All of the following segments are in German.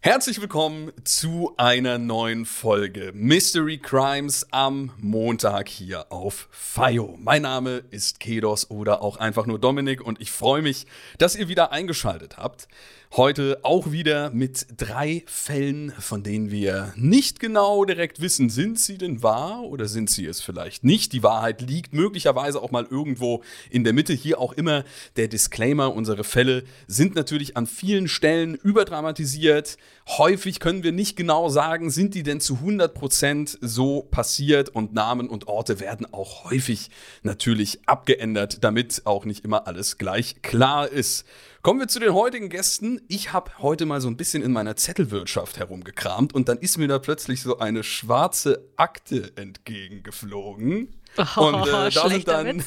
Herzlich willkommen zu einer neuen Folge Mystery Crimes am Montag hier auf FIO. Mein Name ist Kedos oder auch einfach nur Dominik und ich freue mich, dass ihr wieder eingeschaltet habt. Heute auch wieder mit drei Fällen, von denen wir nicht genau direkt wissen, sind sie denn wahr oder sind sie es vielleicht nicht. Die Wahrheit liegt möglicherweise auch mal irgendwo in der Mitte. Hier auch immer der Disclaimer, unsere Fälle sind natürlich an vielen Stellen überdramatisiert. Häufig können wir nicht genau sagen, sind die denn zu 100% so passiert und Namen und Orte werden auch häufig natürlich abgeändert, damit auch nicht immer alles gleich klar ist. Kommen wir zu den heutigen Gästen. Ich habe heute mal so ein bisschen in meiner Zettelwirtschaft herumgekramt und dann ist mir da plötzlich so eine schwarze Akte entgegengeflogen. Oh, und äh, da, sind dann,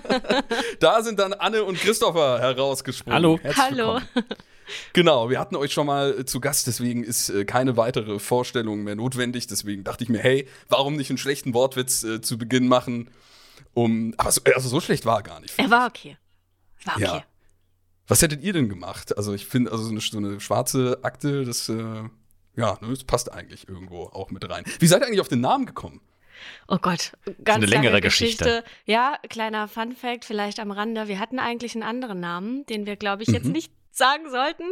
da sind dann Anne und Christopher herausgesprungen. Hallo. Hallo. Genau, wir hatten euch schon mal äh, zu Gast, deswegen ist äh, keine weitere Vorstellung mehr notwendig. Deswegen dachte ich mir, hey, warum nicht einen schlechten Wortwitz äh, zu Beginn machen? Um, aber so, also so schlecht war er gar nicht. Er war okay. War okay. Ja. Was hättet ihr denn gemacht? Also ich finde, also so eine, so eine, schwarze Akte, das, äh, ja, ne, das passt eigentlich irgendwo auch mit rein. Wie seid ihr eigentlich auf den Namen gekommen? Oh Gott, ganz eine längere Geschichte. Geschichte. Ja, kleiner Fun Fact vielleicht am Rande. Wir hatten eigentlich einen anderen Namen, den wir, glaube ich, jetzt mhm. nicht sagen sollten.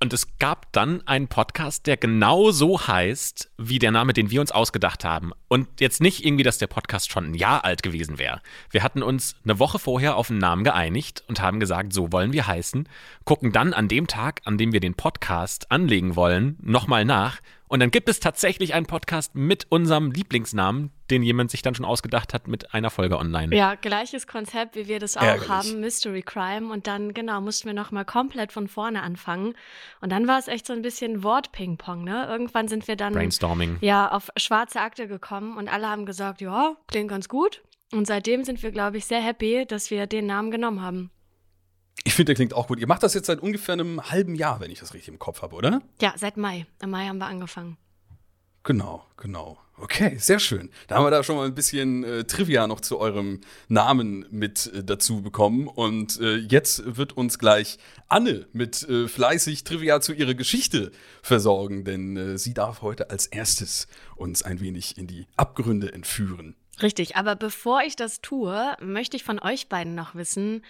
Und es gab dann einen Podcast, der genau so heißt, wie der Name, den wir uns ausgedacht haben. Und jetzt nicht irgendwie, dass der Podcast schon ein Jahr alt gewesen wäre. Wir hatten uns eine Woche vorher auf einen Namen geeinigt und haben gesagt, so wollen wir heißen, gucken dann an dem Tag, an dem wir den Podcast anlegen wollen, nochmal nach und dann gibt es tatsächlich einen Podcast mit unserem Lieblingsnamen, den jemand sich dann schon ausgedacht hat mit einer Folge online. Ja, gleiches Konzept, wie wir das auch Ärgerlich. haben, Mystery Crime. Und dann, genau, mussten wir nochmal komplett von vorne anfangen. Und dann war es echt so ein bisschen Wort-Ping-Pong, ne? Irgendwann sind wir dann Brainstorming. Ja, auf schwarze Akte gekommen und alle haben gesagt, ja, klingt ganz gut. Und seitdem sind wir, glaube ich, sehr happy, dass wir den Namen genommen haben. Ich finde, der klingt auch gut. Ihr macht das jetzt seit ungefähr einem halben Jahr, wenn ich das richtig im Kopf habe, oder? Ja, seit Mai. Im Mai haben wir angefangen. Genau, genau. Okay, sehr schön. Da haben wir da schon mal ein bisschen äh, Trivia noch zu eurem Namen mit äh, dazu bekommen. Und äh, jetzt wird uns gleich Anne mit äh, fleißig Trivia zu ihrer Geschichte versorgen, denn äh, sie darf heute als erstes uns ein wenig in die Abgründe entführen. Richtig, aber bevor ich das tue, möchte ich von euch beiden noch wissen,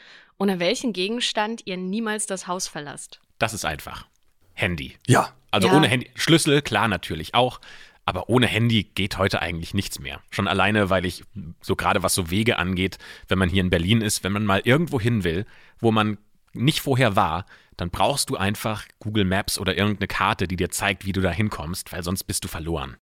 ohne welchen Gegenstand ihr niemals das Haus verlasst. Das ist einfach. Handy. Ja. Also Ja. ohne Handy. Schlüssel, klar, natürlich auch. Aber ohne Handy geht heute eigentlich nichts mehr. Schon alleine, weil ich so gerade was so Wege angeht, wenn man hier in Berlin ist, wenn man mal irgendwo hin will, wo man nicht vorher war, dann brauchst du einfach Google Maps oder irgendeine Karte, die dir zeigt, wie du da hinkommst, weil sonst bist du verloren.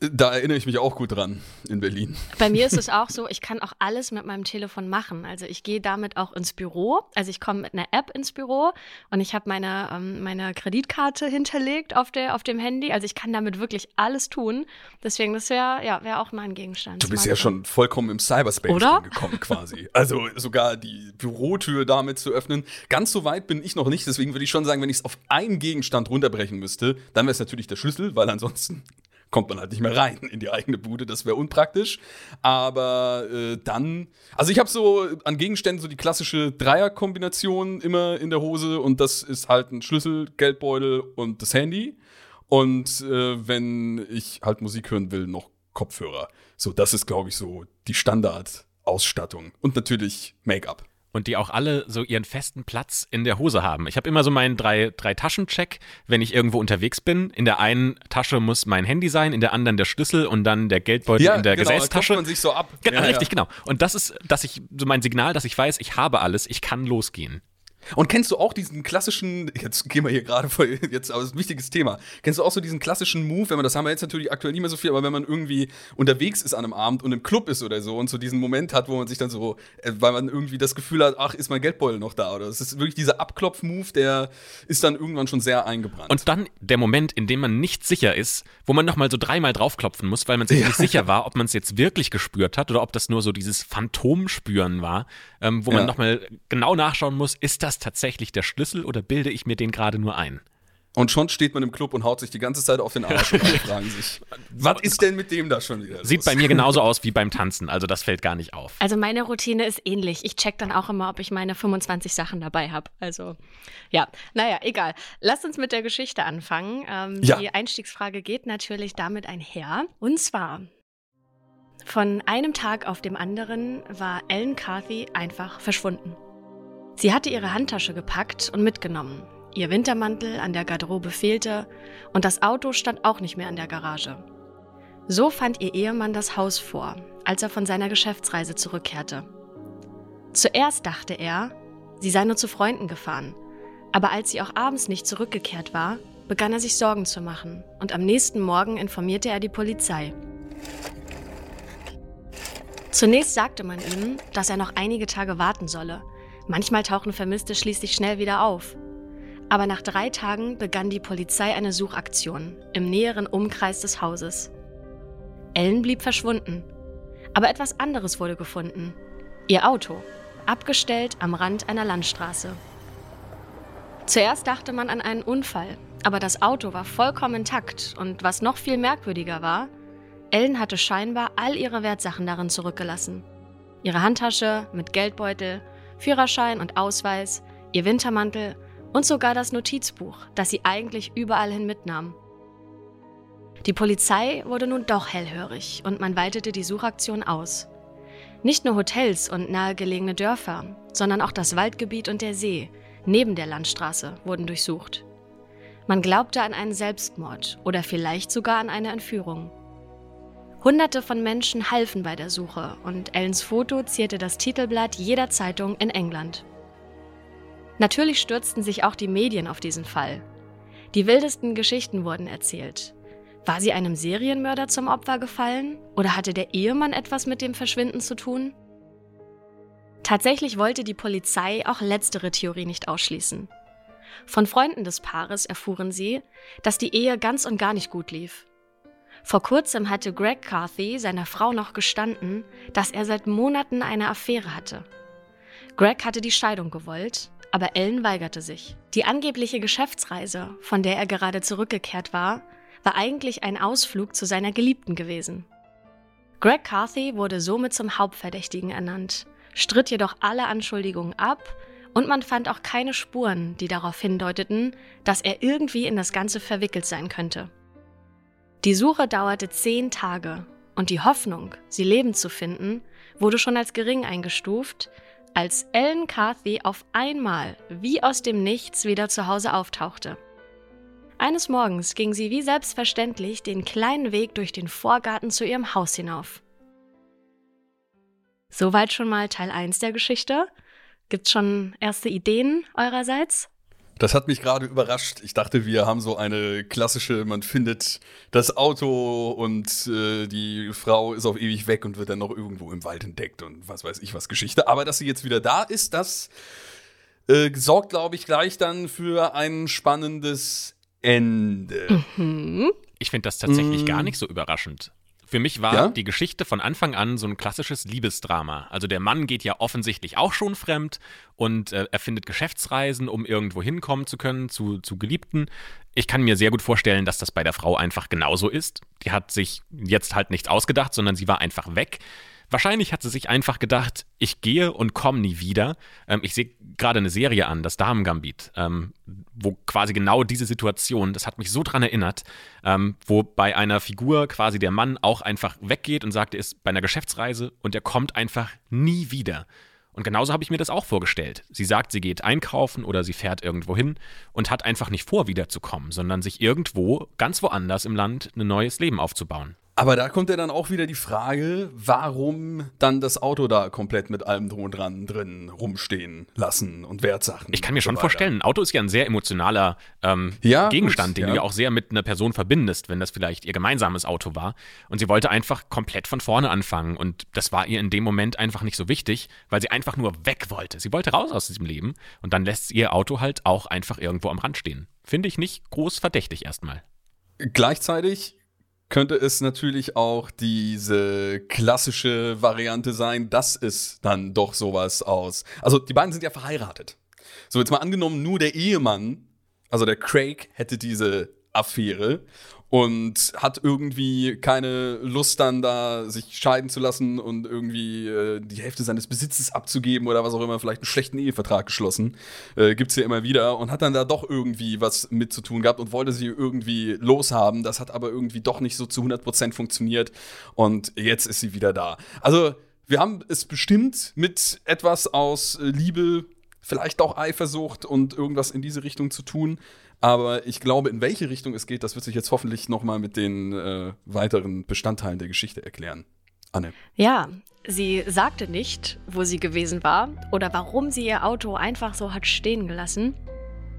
Da erinnere ich mich auch gut dran in Berlin. Bei mir ist es auch so, ich kann auch alles mit meinem Telefon machen. Also ich gehe damit auch ins Büro. Also ich komme mit einer App ins Büro und ich habe meine, ähm, meine Kreditkarte hinterlegt auf, der, auf dem Handy. Also ich kann damit wirklich alles tun. Deswegen, das wäre ja, wär auch mein Gegenstand. Du bist ja schon vollkommen im Cyberspace Oder? angekommen quasi. Also sogar die Bürotür damit zu öffnen. Ganz so weit bin ich noch nicht, deswegen würde ich schon sagen, wenn ich es auf einen Gegenstand runterbrechen müsste, dann wäre es natürlich der Schlüssel, weil ansonsten kommt man halt nicht mehr rein in die eigene Bude, das wäre unpraktisch. Aber äh, dann, also ich habe so an Gegenständen so die klassische Dreierkombination immer in der Hose und das ist halt ein Schlüssel, Geldbeutel und das Handy. Und äh, wenn ich halt Musik hören will, noch Kopfhörer. So, das ist, glaube ich, so die Standardausstattung. Und natürlich Make-up. Und die auch alle so ihren festen Platz in der Hose haben. Ich habe immer so meinen drei, drei Taschen-Check, wenn ich irgendwo unterwegs bin. In der einen Tasche muss mein Handy sein, in der anderen der Schlüssel und dann der Geldbeutel Ja, in der genau, Gesäßtasche. man sich so ab. Ge- Ja, richtig, ja. genau. Und das ist, dass ich so mein Signal, dass ich weiß, ich habe alles, ich kann losgehen. Und kennst du auch diesen klassischen, jetzt gehen wir hier gerade voll, jetzt aber das ist ein wichtiges Thema. Kennst du auch so diesen klassischen Move, wenn man, das haben wir jetzt natürlich aktuell nicht mehr so viel, aber wenn man irgendwie unterwegs ist an einem Abend und im Club ist oder so und so diesen Moment hat, wo man sich dann so, äh, weil man irgendwie das Gefühl hat, ach, ist mein Geldbeutel noch da oder es ist wirklich dieser Abklopf-Move, der ist dann irgendwann schon sehr eingebrannt. Und dann der Moment, in dem man nicht sicher ist, wo man nochmal so dreimal draufklopfen muss, weil man sich nicht sicher war, ob man es jetzt wirklich gespürt hat oder ob das nur so dieses Phantomspüren war, ähm, wo man Ja. nochmal genau nachschauen muss, ist das tatsächlich der Schlüssel oder bilde ich mir den gerade nur ein? Und schon steht man im Club und haut sich die ganze Zeit auf den Arsch und fragen sich, was ist denn mit dem da schon wieder? Sieht los? bei mir genauso aus wie beim Tanzen, also das fällt gar nicht auf. Also meine Routine ist ähnlich. Ich check dann auch immer, ob ich meine 25 Sachen dabei habe. Also ja, naja, egal. Lasst uns mit der Geschichte anfangen. Ähm, Ja. Die Einstiegsfrage geht natürlich damit einher. Und zwar, von einem Tag auf dem anderen war Ellen Carthy einfach verschwunden. Sie hatte ihre Handtasche gepackt und mitgenommen. Ihr Wintermantel an der Garderobe fehlte und das Auto stand auch nicht mehr in der Garage. So fand ihr Ehemann das Haus vor, als er von seiner Geschäftsreise zurückkehrte. Zuerst dachte er, sie sei nur zu Freunden gefahren, aber als sie auch abends nicht zurückgekehrt war, begann er sich Sorgen zu machen und am nächsten Morgen informierte er die Polizei. Zunächst sagte man ihm, dass er noch einige Tage warten solle. Manchmal tauchen Vermisste schließlich schnell wieder auf. Aber nach drei Tagen begann die Polizei eine Suchaktion im näheren Umkreis des Hauses. Ellen blieb verschwunden. Aber etwas anderes wurde gefunden. Ihr Auto, abgestellt am Rand einer Landstraße. Zuerst dachte man an einen Unfall, aber das Auto war vollkommen intakt und was noch viel merkwürdiger war, Ellen hatte scheinbar all ihre Wertsachen darin zurückgelassen. Ihre Handtasche mit Geldbeutel, Führerschein und Ausweis, ihr Wintermantel und sogar das Notizbuch, das sie eigentlich überall hin mitnahm. Die Polizei wurde nun doch hellhörig und man weitete die Suchaktion aus. Nicht nur Hotels und nahegelegene Dörfer, sondern auch das Waldgebiet und der See neben der Landstraße wurden durchsucht. Man glaubte an einen Selbstmord oder vielleicht sogar an eine Entführung. Hunderte von Menschen halfen bei der Suche und Ellens Foto zierte das Titelblatt jeder Zeitung in England. Natürlich stürzten sich auch die Medien auf diesen Fall. Die wildesten Geschichten wurden erzählt. War sie einem Serienmörder zum Opfer gefallen oder hatte der Ehemann etwas mit dem Verschwinden zu tun? Tatsächlich wollte die Polizei auch letztere Theorie nicht ausschließen. Von Freunden des Paares erfuhren sie, dass die Ehe ganz und gar nicht gut lief. Vor kurzem hatte Greg Carthy seiner Frau noch gestanden, dass er seit Monaten eine Affäre hatte. Greg hatte die Scheidung gewollt, aber Ellen weigerte sich. Die angebliche Geschäftsreise, von der er gerade zurückgekehrt war, war eigentlich ein Ausflug zu seiner Geliebten gewesen. Greg Carthy wurde somit zum Hauptverdächtigen ernannt, stritt jedoch alle Anschuldigungen ab und man fand auch keine Spuren, die darauf hindeuteten, dass er irgendwie in das Ganze verwickelt sein könnte. Die Suche dauerte zehn Tage und die Hoffnung, sie lebend zu finden, wurde schon als gering eingestuft, als Ellen Carthy auf einmal wie aus dem Nichts wieder zu Hause auftauchte. Eines Morgens ging sie wie selbstverständlich den kleinen Weg durch den Vorgarten zu ihrem Haus hinauf. Soweit schon mal Teil 1 der Geschichte. Gibt's schon erste Ideen eurerseits? Das hat mich gerade überrascht. Ich dachte, wir haben so eine klassische, man findet das Auto und äh, die Frau ist auf ewig weg und wird dann noch irgendwo im Wald entdeckt und was weiß ich was Geschichte. Aber dass sie jetzt wieder da ist, das äh, sorgt, glaube ich, gleich dann für ein spannendes Ende. Hm? Ich finde das tatsächlich Mm. gar nicht so überraschend. Für mich war Ja? die Geschichte von Anfang an so ein klassisches Liebesdrama. Also der Mann geht ja offensichtlich auch schon fremd und äh, erfindet Geschäftsreisen, um irgendwo hinkommen zu können, zu, zu Geliebten. Ich kann mir sehr gut vorstellen, dass das bei der Frau einfach genauso ist. Die hat sich jetzt halt nichts ausgedacht, sondern sie war einfach weg. Wahrscheinlich hat sie sich einfach gedacht, ich gehe und komme nie wieder. Ähm, ich sehe gerade eine Serie an, das Damen-Gambit, ähm, wo quasi genau diese Situation, das hat mich so dran erinnert, ähm, wo bei einer Figur quasi der Mann auch einfach weggeht und sagt, er ist bei einer Geschäftsreise und er kommt einfach nie wieder. Und genauso habe ich mir das auch vorgestellt. Sie sagt, sie geht einkaufen oder sie fährt irgendwo hin und hat einfach nicht vor, wiederzukommen, sondern sich irgendwo, ganz woanders im Land, ein neues Leben aufzubauen. Aber da kommt ja dann auch wieder die Frage, warum dann das Auto da komplett mit allem drum und dran drin rumstehen lassen und Wertsachen. Ich kann mir so schon weiter. vorstellen, ein Auto ist ja ein sehr emotionaler ähm, Ja, Gegenstand, gut, den ja. du ja auch sehr mit einer Person verbindest, wenn das vielleicht ihr gemeinsames Auto war. Und sie wollte einfach komplett von vorne anfangen. Und das war ihr in dem Moment einfach nicht so wichtig, weil sie einfach nur weg wollte. Sie wollte raus aus diesem Leben. Und dann lässt sie ihr Auto halt auch einfach irgendwo am Rand stehen. Finde ich nicht groß verdächtig erstmal. Gleichzeitig könnte es natürlich auch diese klassische Variante sein, dass es dann doch sowas aus. Also die beiden sind ja verheiratet. So, jetzt mal angenommen, nur der Ehemann, also der Craig, hätte diese Affäre und hat irgendwie keine Lust dann da sich scheiden zu lassen und irgendwie äh, die Hälfte seines Besitzes abzugeben oder was auch immer, vielleicht einen schlechten Ehevertrag geschlossen. Äh, gibt's hier immer wieder und hat dann da doch irgendwie was mit zu tun gehabt und wollte sie irgendwie loshaben. Das hat aber irgendwie doch nicht so zu 100% funktioniert und jetzt ist sie wieder da. Also, wir haben es bestimmt mit etwas aus äh, Liebe, vielleicht auch Eifersucht und irgendwas in diese Richtung zu tun. Aber ich glaube, in welche Richtung es geht, das wird sich jetzt hoffentlich noch mal mit den äh, weiteren Bestandteilen der Geschichte erklären. Anne. Ja, sie sagte nicht, wo sie gewesen war oder warum sie ihr Auto einfach so hat stehen gelassen.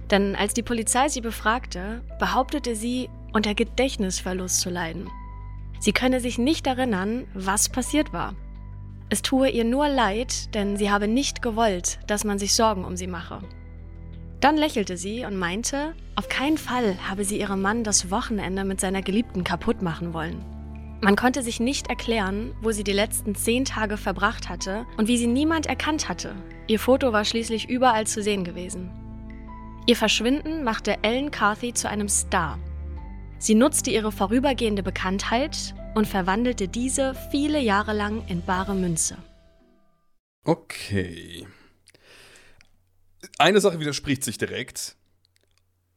Denn als die Polizei sie befragte, behauptete sie, unter Gedächtnisverlust zu leiden. Sie könne sich nicht erinnern, was passiert war. Es tue ihr nur leid, denn sie habe nicht gewollt, dass man sich Sorgen um sie mache. Dann lächelte sie und meinte, auf keinen Fall habe sie ihrem Mann das Wochenende mit seiner Geliebten kaputt machen wollen. Man konnte sich nicht erklären, wo sie die letzten zehn Tage verbracht hatte und wie sie niemand erkannt hatte. Ihr Foto war schließlich überall zu sehen gewesen. Ihr Verschwinden machte Ellen Carthy zu einem Star. Sie nutzte ihre vorübergehende Bekanntheit und verwandelte diese viele Jahre lang in bare Münze. Okay. Eine Sache widerspricht sich direkt.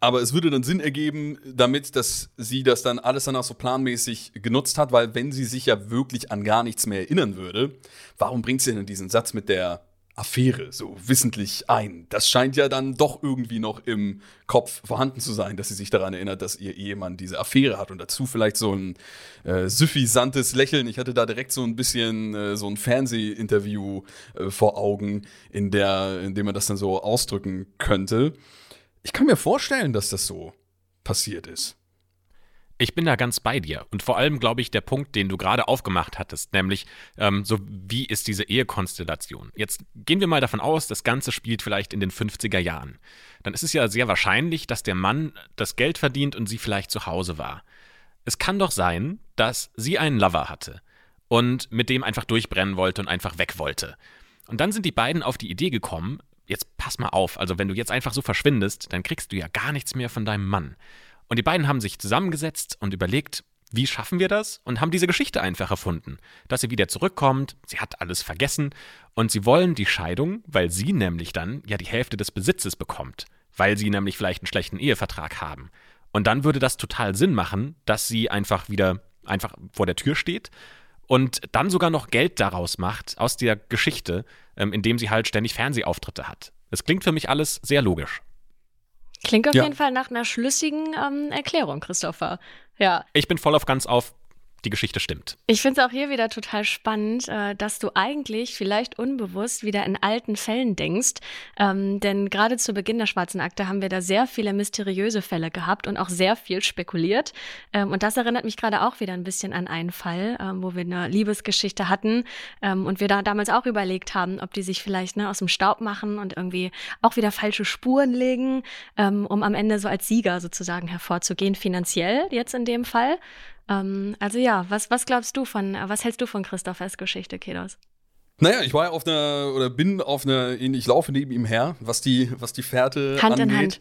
Aber es würde dann Sinn ergeben, damit, dass sie das dann alles danach so planmäßig genutzt hat, weil wenn sie sich ja wirklich an gar nichts mehr erinnern würde, warum bringt sie denn diesen Satz mit der Affäre so wissentlich ein? Das scheint ja dann doch irgendwie noch im Kopf vorhanden zu sein, dass sie sich daran erinnert, dass ihr Ehemann diese Affäre hat und dazu vielleicht so ein äh, suffisantes Lächeln. Ich hatte da direkt so ein bisschen äh, so ein Fernsehinterview äh, vor Augen, in, der, in dem man das dann so ausdrücken könnte. Ich kann mir vorstellen, dass das so passiert ist. Ich bin da ganz bei dir. Und vor allem, glaube ich, der Punkt, den du gerade aufgemacht hattest, nämlich, ähm, so wie ist diese Ehekonstellation? Jetzt gehen wir mal davon aus, das Ganze spielt vielleicht in den 50er Jahren. Dann ist es ja sehr wahrscheinlich, dass der Mann das Geld verdient und sie vielleicht zu Hause war. Es kann doch sein, dass sie einen Lover hatte und mit dem einfach durchbrennen wollte und einfach weg wollte. Und dann sind die beiden auf die Idee gekommen, jetzt pass mal auf, also wenn du jetzt einfach so verschwindest, dann kriegst du ja gar nichts mehr von deinem Mann. Und die beiden haben sich zusammengesetzt und überlegt, wie schaffen wir das? Und haben diese Geschichte einfach erfunden. Dass sie wieder zurückkommt, sie hat alles vergessen und sie wollen die Scheidung, weil sie nämlich dann ja die Hälfte des Besitzes bekommt. Weil sie nämlich vielleicht einen schlechten Ehevertrag haben. Und dann würde das total Sinn machen, dass sie einfach wieder einfach vor der Tür steht und dann sogar noch Geld daraus macht aus der Geschichte, ähm, indem sie halt ständig Fernsehauftritte hat. Das klingt für mich alles sehr logisch. Klingt auf Ja. jeden Fall nach einer schlüssigen ähm, Erklärung, Christopher. Ja, Ich bin voll auf ganz auf, die Geschichte stimmt. Ich finde es auch hier wieder total spannend, äh, dass du eigentlich vielleicht unbewusst wieder in alten Fällen denkst. Ähm, denn gerade zu Beginn der Schwarzen Akte haben wir da sehr viele mysteriöse Fälle gehabt und auch sehr viel spekuliert. Ähm, und das erinnert mich gerade auch wieder ein bisschen an einen Fall, ähm, wo wir eine Liebesgeschichte hatten ähm, und wir da damals auch überlegt haben, ob die sich vielleicht ne, aus dem Staub machen und irgendwie auch wieder falsche Spuren legen, ähm, um am Ende so als Sieger sozusagen hervorzugehen, finanziell jetzt in dem Fall. Ähm, also ja, was, was glaubst du von, äh, was hältst du von Christophers Geschichte, Kedos? Naja, ich war ja auf einer, oder bin auf einer, ich laufe neben ihm her, was die, was die Fährte Hand in angeht. Hand.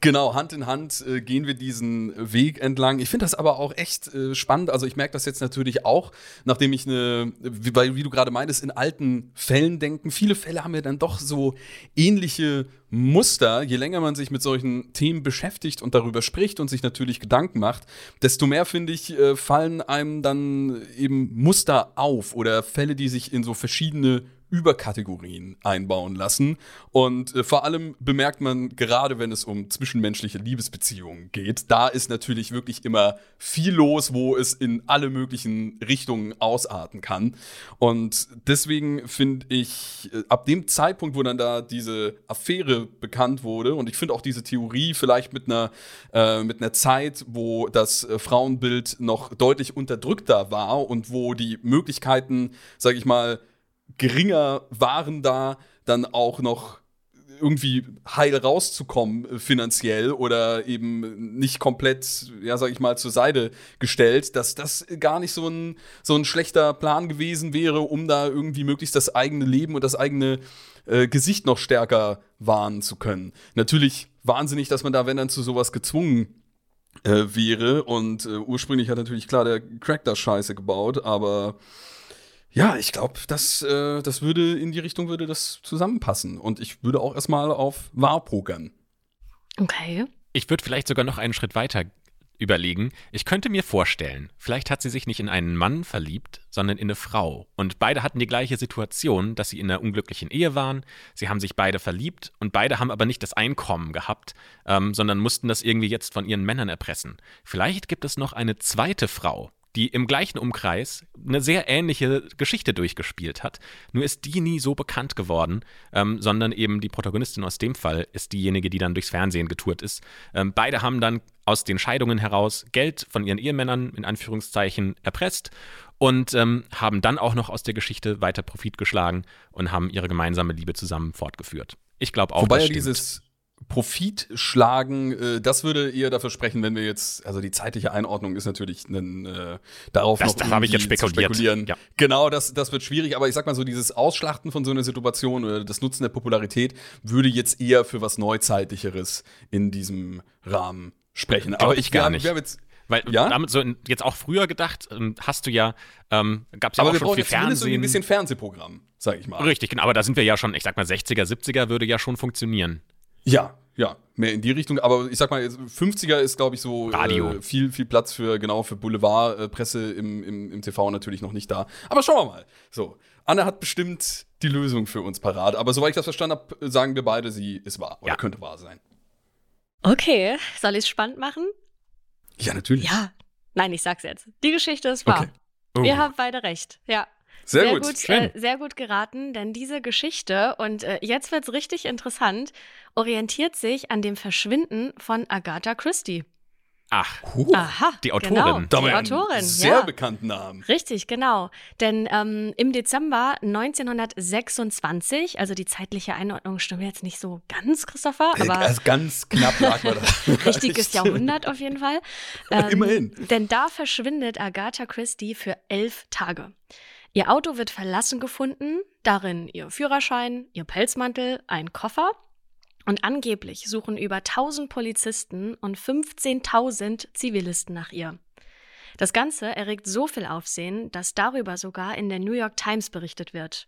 Genau, Hand in Hand äh, gehen wir diesen Weg entlang. Ich finde das aber auch echt äh, spannend. Also ich merke das jetzt natürlich auch, nachdem ich eine, wie, wie du gerade meintest, in alten Fällen denken. Viele Fälle haben ja dann doch so ähnliche Muster. Je länger man sich mit solchen Themen beschäftigt und darüber spricht und sich natürlich Gedanken macht, desto mehr, finde ich, äh, fallen einem dann eben Muster auf oder Fälle, die sich in so verschiedene Überkategorien einbauen lassen. Und äh, vor allem bemerkt man, gerade wenn es um zwischenmenschliche Liebesbeziehungen geht, da ist natürlich wirklich immer viel los, wo es in alle möglichen Richtungen ausarten kann. Und deswegen finde ich, äh, ab dem Zeitpunkt, wo dann da diese Affäre bekannt wurde, und ich finde auch diese Theorie vielleicht mit einer, äh, mit einer Zeit, wo das äh, Frauenbild noch deutlich unterdrückter war und wo die Möglichkeiten, sag ich mal, geringer waren da, dann auch noch irgendwie heil rauszukommen äh, finanziell oder eben nicht komplett, ja, sag ich mal, zur Seite gestellt, dass das gar nicht so ein, so ein schlechter Plan gewesen wäre, um da irgendwie möglichst das eigene Leben und das eigene äh, Gesicht noch stärker wahren zu können. Natürlich wahnsinnig, dass man da, wenn dann zu sowas gezwungen äh, wäre und äh, ursprünglich hat natürlich klar der Crack da Scheiße gebaut, aber ja, ich glaube, das, äh, das würde in die Richtung würde das zusammenpassen. Und ich würde auch erstmal auf wahr pokern. Okay. Ich würde vielleicht sogar noch einen Schritt weiter überlegen. Ich könnte mir vorstellen, vielleicht hat sie sich nicht in einen Mann verliebt, sondern in eine Frau. Und beide hatten die gleiche Situation, dass sie in einer unglücklichen Ehe waren. Sie haben sich beide verliebt und beide haben aber nicht das Einkommen gehabt, ähm, sondern mussten das irgendwie jetzt von ihren Männern erpressen. Vielleicht gibt es noch eine zweite Frau, die im gleichen Umkreis eine sehr ähnliche Geschichte durchgespielt hat. Nur ist die nie so bekannt geworden, ähm, sondern eben die Protagonistin aus dem Fall ist diejenige, die dann durchs Fernsehen getourt ist. Ähm, beide haben dann aus den Scheidungen heraus Geld von ihren Ehemännern in Anführungszeichen erpresst und ähm, haben dann auch noch aus der Geschichte weiter Profit geschlagen und haben ihre gemeinsame Liebe zusammen fortgeführt. Ich glaube auch, Wobei das stimmt. dieses Profit schlagen, äh, das würde eher dafür sprechen, wenn wir jetzt, also die zeitliche Einordnung ist natürlich ein, äh, darauf das, noch habe ich jetzt spekuliert. spekulieren. Ja. Genau, das, das wird schwierig, aber ich sag mal so, dieses Ausschlachten von so einer Situation oder das Nutzen der Popularität würde jetzt eher für was Neuzeitlicheres in diesem Rahmen sprechen. Glaub aber ich gar nicht. Wir jetzt, weil ja? damit so in, jetzt auch früher gedacht, ähm, hast du ja, ähm, gab es ja aber auch schon viel Fernsehen. Ein bisschen Fernsehprogramm, sag ich mal. Richtig, genau, aber da sind wir ja schon, ich sag mal, 60er, 70er würde ja schon funktionieren. Ja, ja, mehr in die Richtung. Aber ich sag mal, 50er ist, glaube ich, so Radio. Äh, viel, viel Platz für, genau, für Boulevardpresse äh, im, im, im TV natürlich noch nicht da. Aber schauen wir mal. So, Anne hat bestimmt die Lösung für uns parat. Aber soweit ich das verstanden habe, sagen wir beide, sie ist wahr oder ja. könnte wahr sein. Okay, soll ich es spannend machen? Ja, natürlich. Ja. Nein, ich sag's jetzt. Die Geschichte ist wahr. Okay. Oh. Wir haben beide recht. Ja. Sehr, sehr gut, gut äh, sehr gut geraten, denn diese Geschichte, und äh, jetzt wird's richtig interessant, orientiert sich an dem Verschwinden von Agatha Christie. Ach, uh, Aha, die Autorin. Genau, die Autorin, sehr ja. bekannten Namen. Richtig, genau. Denn ähm, im Dezember 1926, also die zeitliche Einordnung stimmt jetzt nicht so ganz, Christopher, äh, aber also ganz knapp lag man richtiges Jahrhundert auf jeden Fall. Ähm, Immerhin. Denn da verschwindet Agatha Christie für elf Tage. Ihr Auto wird verlassen gefunden, darin ihr Führerschein, ihr Pelzmantel, ein Koffer. Und angeblich suchen über 1000 Polizisten und 15.000 Zivilisten nach ihr. Das Ganze erregt so viel Aufsehen, dass darüber sogar in der New York Times berichtet wird.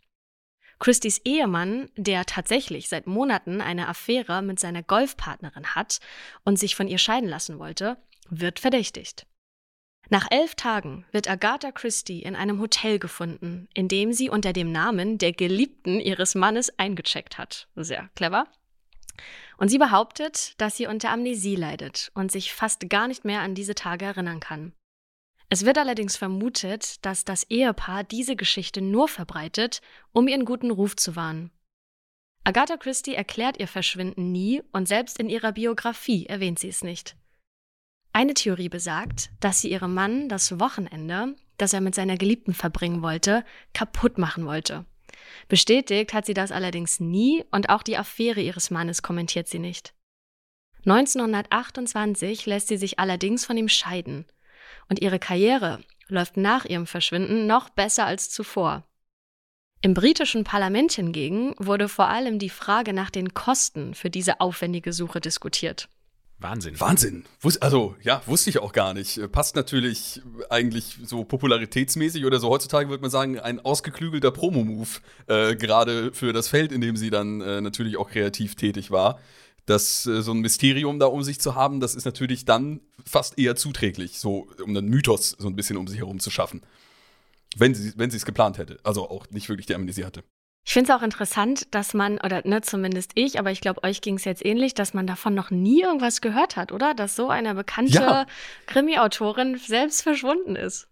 Christys Ehemann, der tatsächlich seit Monaten eine Affäre mit seiner Golfpartnerin hat und sich von ihr scheiden lassen wollte, wird verdächtigt. Nach elf Tagen wird Agatha Christie in einem Hotel gefunden, in dem sie unter dem Namen der Geliebten ihres Mannes eingecheckt hat. Sehr clever. Und sie behauptet, dass sie unter Amnesie leidet und sich fast gar nicht mehr an diese Tage erinnern kann. Es wird allerdings vermutet, dass das Ehepaar diese Geschichte nur verbreitet, um ihren guten Ruf zu wahren. Agatha Christie erklärt ihr Verschwinden nie und selbst in ihrer Biografie erwähnt sie es nicht. Eine Theorie besagt, dass sie ihrem Mann das Wochenende, das er mit seiner Geliebten verbringen wollte, kaputt machen wollte. Bestätigt hat sie das allerdings nie und auch die Affäre ihres Mannes kommentiert sie nicht. 1928 lässt sie sich allerdings von ihm scheiden und ihre Karriere läuft nach ihrem Verschwinden noch besser als zuvor. Im britischen Parlament hingegen wurde vor allem die Frage nach den Kosten für diese aufwendige Suche diskutiert. Wahnsinn. Wahnsinn. Also, ja, wusste ich auch gar nicht. Äh, passt natürlich eigentlich so popularitätsmäßig oder so heutzutage würde man sagen, ein ausgeklügelter Promo-Move, äh, gerade für das Feld, in dem sie dann äh, natürlich auch kreativ tätig war. Das, äh, so ein Mysterium da um sich zu haben, das ist natürlich dann fast eher zuträglich, so um einen Mythos so ein bisschen um sich herum zu schaffen. Wenn sie wenn es geplant hätte. Also auch nicht wirklich die Amnesie hatte. Ich finde es auch interessant, dass man, oder ne, zumindest ich, aber ich glaube, euch ging es jetzt ähnlich, dass man davon noch nie irgendwas gehört hat, oder? Dass so eine bekannte Ja. Krimi-Autorin selbst verschwunden ist.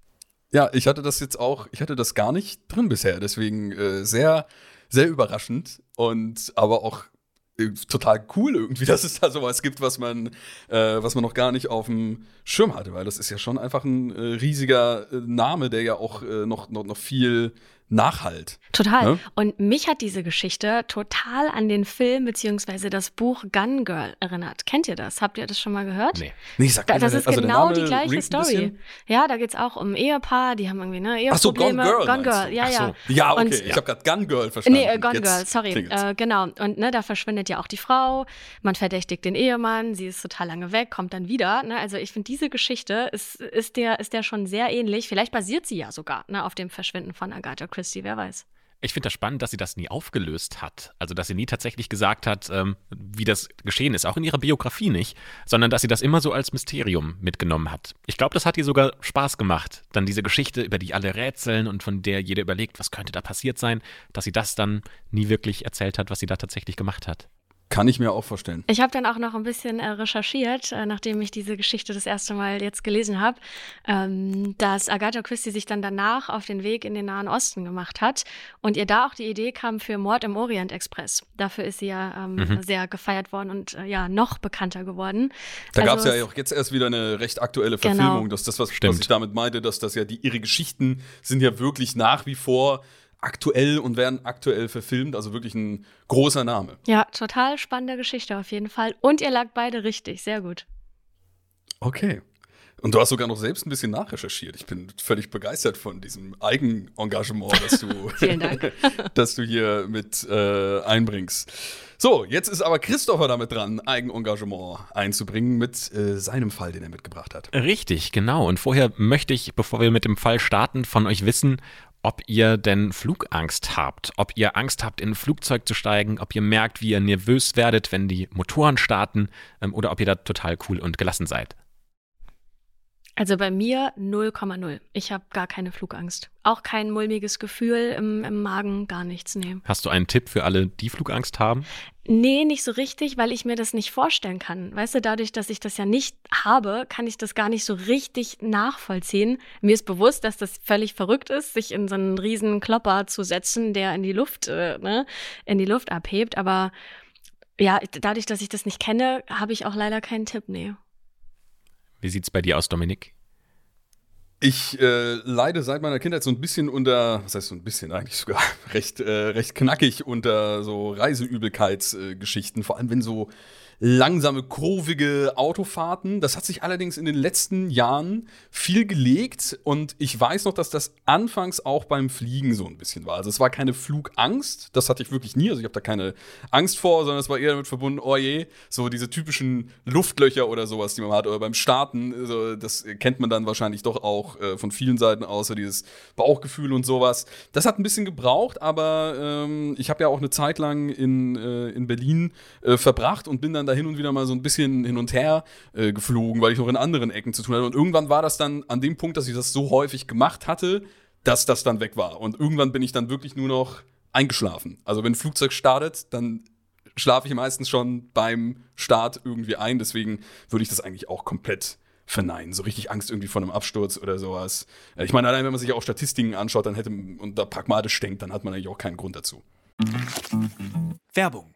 Ja, ich hatte das jetzt auch, ich hatte das gar nicht drin bisher, deswegen äh, sehr, sehr überraschend und aber auch äh, total cool irgendwie, dass es da sowas gibt, was man, äh, was man noch gar nicht auf dem Schirm hatte, weil das ist ja schon einfach ein äh, riesiger äh, Name, der ja auch äh, noch, noch, noch viel nachhalt. Total. Ne? Und mich hat diese Geschichte total an den Film beziehungsweise das Buch Gun Girl erinnert. Kennt ihr das? Habt ihr das schon mal gehört? Nee. Nee, ich sag Da, das ist also genau die gleiche Story. Ja, da geht's auch um Ehepaar, die haben irgendwie ne Ach so, Eheprobleme. Gone Girl Gone Girl, ja, ja. so. Ja, okay, Und- ich habe gerade Gun Girl verstanden. Nee, äh, Gone Jetzt Girl, sorry. Äh, genau. Und ne, da verschwindet ja auch die Frau. Man verdächtigt den Ehemann. Sie ist total lange weg, kommt dann wieder. Ne? Also ich finde, diese Geschichte ist, ist, der, ist der schon sehr ähnlich. Vielleicht basiert sie ja sogar ne, auf dem Verschwinden von Agatha Christie, wer weiß. Ich finde das spannend, dass sie das nie aufgelöst hat. Also, dass sie nie tatsächlich gesagt hat, ähm, wie das geschehen ist. Auch in ihrer Biografie nicht, sondern dass sie das immer so als Mysterium mitgenommen hat. Ich glaube, das hat ihr sogar Spaß gemacht. Dann diese Geschichte, über die alle rätseln und von der jeder überlegt, was könnte da passiert sein, dass sie das dann nie wirklich erzählt hat, was sie da tatsächlich gemacht hat. Kann ich mir auch vorstellen. Ich habe dann auch noch ein bisschen äh, recherchiert, äh, nachdem ich diese Geschichte das erste Mal jetzt gelesen habe, ähm, dass Agatha Christie sich dann danach auf den Weg in den Nahen Osten gemacht hat und ihr da auch die Idee kam für Mord im Orient Express. Dafür ist sie ja ähm, Mhm. sehr gefeiert worden und äh, ja noch bekannter geworden. Da Also gab es ja auch jetzt erst wieder eine recht aktuelle Genau. Verfilmung. Das ist das, was, was ich damit meinte, dass das ja die ihre Geschichten sind ja wirklich nach wie vor aktuell und werden aktuell verfilmt. Also wirklich ein großer Name. Ja, total spannende Geschichte auf jeden Fall. Und ihr lag beide richtig, sehr gut. Okay. Und du hast sogar noch selbst ein bisschen nachrecherchiert. Ich bin völlig begeistert von diesem Eigenengagement, das du, Vielen Dank. das du hier mit äh, einbringst. So, jetzt ist aber Christopher damit dran, Eigenengagement einzubringen mit äh, seinem Fall, den er mitgebracht hat. Richtig, genau. Und vorher möchte ich, bevor wir mit dem Fall starten, von euch wissen, ob ihr denn Flugangst habt, ob ihr Angst habt, in ein Flugzeug zu steigen, ob ihr merkt, wie ihr nervös werdet, wenn die Motoren starten, ähm, oder ob ihr da total cool und gelassen seid. Also bei mir 0,0. Ich habe gar keine Flugangst. Auch kein mulmiges Gefühl im, im Magen, gar nichts, nee. Hast du einen Tipp für alle, die Flugangst haben? Nee, nicht so richtig, weil ich mir das nicht vorstellen kann. Weißt du, dadurch, dass ich das ja nicht habe, kann ich das gar nicht so richtig nachvollziehen. Mir ist bewusst, dass das völlig verrückt ist, sich in so einen riesen Klopper zu setzen, der in die Luft, äh, ne, in die Luft abhebt. Aber ja, dadurch, dass ich das nicht kenne, habe ich auch leider keinen Tipp, nee. Wie sieht's bei dir aus, Dominik? Ich äh, leide seit meiner Kindheit so ein bisschen unter, was heißt so ein bisschen eigentlich sogar recht, äh, recht knackig unter so Reiseübelkeitsgeschichten, vor allem wenn so langsame, kurvige Autofahrten. Das hat sich allerdings in den letzten Jahren viel gelegt und ich weiß noch, dass das anfangs auch beim Fliegen so ein bisschen war. Also es war keine Flugangst, das hatte ich wirklich nie, also ich habe da keine Angst vor, sondern es war eher damit verbunden, oh je, so diese typischen Luftlöcher oder sowas, die man hat, oder beim Starten, so, das kennt man dann wahrscheinlich doch auch äh, von vielen Seiten aus, so dieses Bauchgefühl und sowas. Das hat ein bisschen gebraucht, aber ähm, ich habe ja auch eine Zeit lang in, äh, in Berlin äh, verbracht und bin dann da hin und wieder mal so ein bisschen hin und her äh, geflogen, weil ich noch in anderen Ecken zu tun hatte. Und irgendwann war das dann an dem Punkt, dass ich das so häufig gemacht hatte, dass das dann weg war. Und irgendwann bin ich dann wirklich nur noch eingeschlafen. Also wenn ein Flugzeug startet, dann schlafe ich meistens schon beim Start irgendwie ein. Deswegen würde ich das eigentlich auch komplett verneinen. So richtig Angst irgendwie vor einem Absturz oder sowas. Äh, Ich meine, allein wenn man sich auch Statistiken anschaut, dann hätte und da pragmatisch denkt, dann hat man eigentlich auch keinen Grund dazu. Werbung.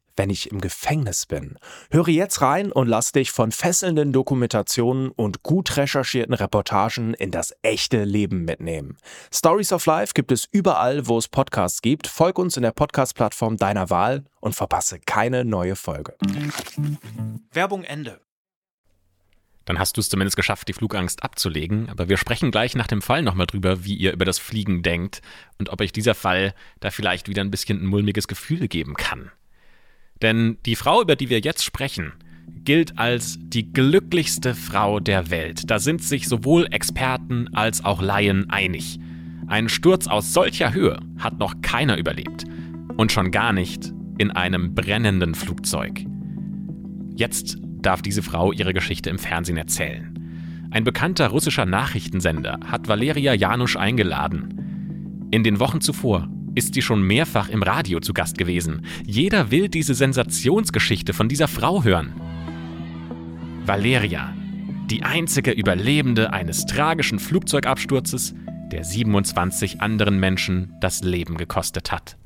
wenn ich im Gefängnis bin? Höre jetzt rein und lass dich von fesselnden Dokumentationen und gut recherchierten Reportagen in das echte Leben mitnehmen. Stories of Life gibt es überall, wo es Podcasts gibt. Folg uns in der Podcast-Plattform deiner Wahl und verpasse keine neue Folge. Werbung Ende. Dann hast du es zumindest geschafft, die Flugangst abzulegen. Aber wir sprechen gleich nach dem Fall nochmal drüber, wie ihr über das Fliegen denkt und ob euch dieser Fall da vielleicht wieder ein bisschen ein mulmiges Gefühl geben kann. Denn die Frau, über die wir jetzt sprechen, gilt als die glücklichste Frau der Welt. Da sind sich sowohl Experten als auch Laien einig. Einen Sturz aus solcher Höhe hat noch keiner überlebt. Und schon gar nicht in einem brennenden Flugzeug. Jetzt darf diese Frau ihre Geschichte im Fernsehen erzählen. Ein bekannter russischer Nachrichtensender hat Valeria Janusz eingeladen. In den Wochen zuvor ist sie schon mehrfach im Radio zu Gast gewesen. Jeder will diese Sensationsgeschichte von dieser Frau hören. Valeria, die einzige Überlebende eines tragischen Flugzeugabsturzes, der 27 anderen Menschen das Leben gekostet hat.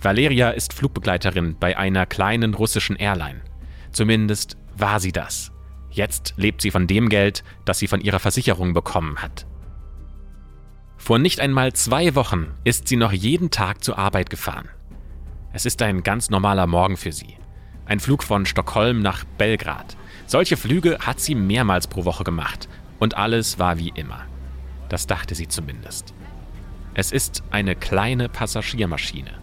Valeria ist Flugbegleiterin bei einer kleinen russischen Airline. Zumindest war sie das. Jetzt lebt sie von dem Geld, das sie von ihrer Versicherung bekommen hat. Vor nicht einmal zwei Wochen ist sie noch jeden Tag zur Arbeit gefahren. Es ist ein ganz normaler Morgen für sie. Ein Flug von Stockholm nach Belgrad. Solche Flüge hat sie mehrmals pro Woche gemacht und alles war wie immer. Das dachte sie zumindest. Es ist eine kleine Passagiermaschine.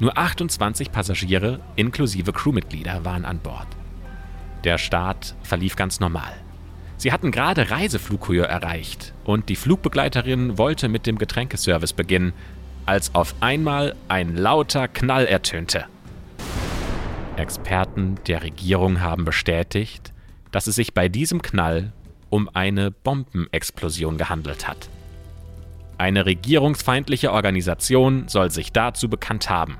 Nur 28 Passagiere inklusive Crewmitglieder waren an Bord. Der Start verlief ganz normal. Sie hatten gerade Reiseflughöhe erreicht und die Flugbegleiterin wollte mit dem Getränkeservice beginnen, als auf einmal ein lauter Knall ertönte. Experten der Regierung haben bestätigt, dass es sich bei diesem Knall um eine Bombenexplosion gehandelt hat. Eine regierungsfeindliche Organisation soll sich dazu bekannt haben.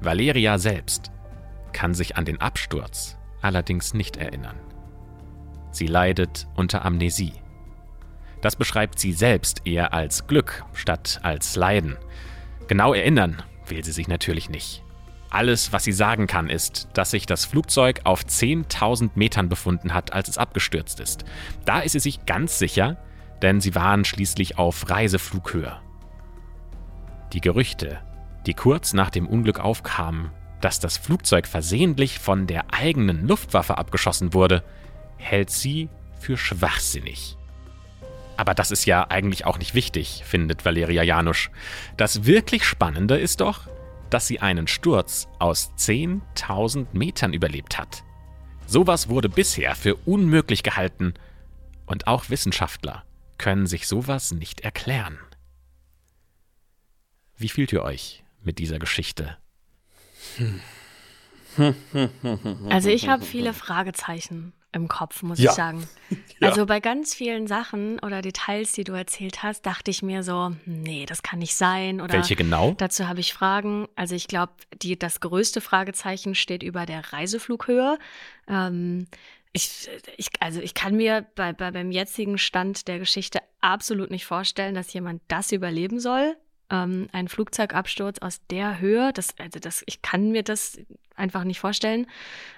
Valeria selbst kann sich an den Absturz allerdings nicht erinnern. Sie leidet unter Amnesie. Das beschreibt sie selbst eher als Glück statt als Leiden. Genau erinnern will sie sich natürlich nicht. Alles, was sie sagen kann, ist, dass sich das Flugzeug auf 10.000 Metern befunden hat, als es abgestürzt ist. Da ist sie sich ganz sicher, denn sie waren schließlich auf Reiseflughöhe. Die Gerüchte, die kurz nach dem Unglück aufkamen, dass das Flugzeug versehentlich von der eigenen Luftwaffe abgeschossen wurde, hält sie für schwachsinnig. Aber das ist ja eigentlich auch nicht wichtig, findet Valeria Janusz. Das wirklich Spannende ist doch, dass sie einen Sturz aus 10.000 Metern überlebt hat. Sowas wurde bisher für unmöglich gehalten und auch Wissenschaftler können sich sowas nicht erklären. Wie fühlt ihr euch mit dieser Geschichte? Also ich habe viele Fragezeichen im Kopf, muss Ja. ich sagen. Ja. Also bei ganz vielen Sachen oder Details, die du erzählt hast, dachte ich mir so, nee, das kann nicht sein. Oder Welche genau? Dazu habe ich Fragen. Also ich glaube, die das größte Fragezeichen steht über der Reiseflughöhe. Ähm, ich, ich, also ich kann mir bei, bei, beim jetzigen Stand der Geschichte absolut nicht vorstellen, dass jemand das überleben soll. Ähm, ein Flugzeugabsturz aus der Höhe, das, also das, ich kann mir das einfach nicht vorstellen.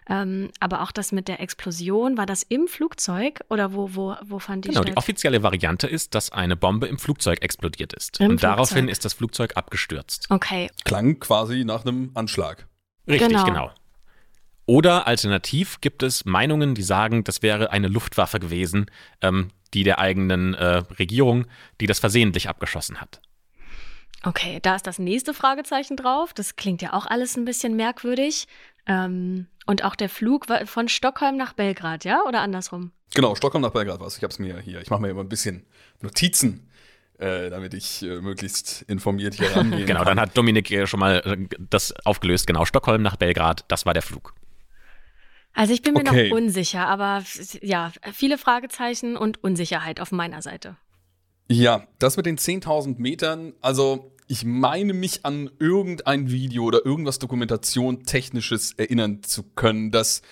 Ähm, aber auch das mit der Explosion, war das im Flugzeug oder wo, wo, wo fand die Genau, die statt? offizielle Variante ist, dass eine Bombe im Flugzeug explodiert ist. Im und daraufhin Flugzeug. ist das Flugzeug abgestürzt. Okay, Klang quasi nach einem Anschlag. Richtig, Genau. genau. Oder alternativ gibt es Meinungen, die sagen, das wäre eine Luftwaffe gewesen, ähm, die der eigenen äh, Regierung, die das versehentlich abgeschossen hat. Okay, da ist das nächste Fragezeichen drauf. Das klingt ja auch alles ein bisschen merkwürdig. Ähm, und auch der Flug war von Stockholm nach Belgrad, ja? Oder andersrum? Genau, Stockholm nach Belgrad was. Ich habe es mir hier. Ich mache mir immer ein bisschen Notizen, äh, damit ich äh, möglichst informiert hier rangehen Genau, kann. dann hat Dominik äh, schon mal äh, das aufgelöst. Genau, Stockholm nach Belgrad, das war der Flug. Also ich bin mir Okay. noch unsicher, aber ja, viele Fragezeichen und Unsicherheit auf meiner Seite. Ja, das mit den 10.000 Metern, also ich meine mich an irgendein Video oder irgendwas Dokumentation Technisches erinnern zu können, dass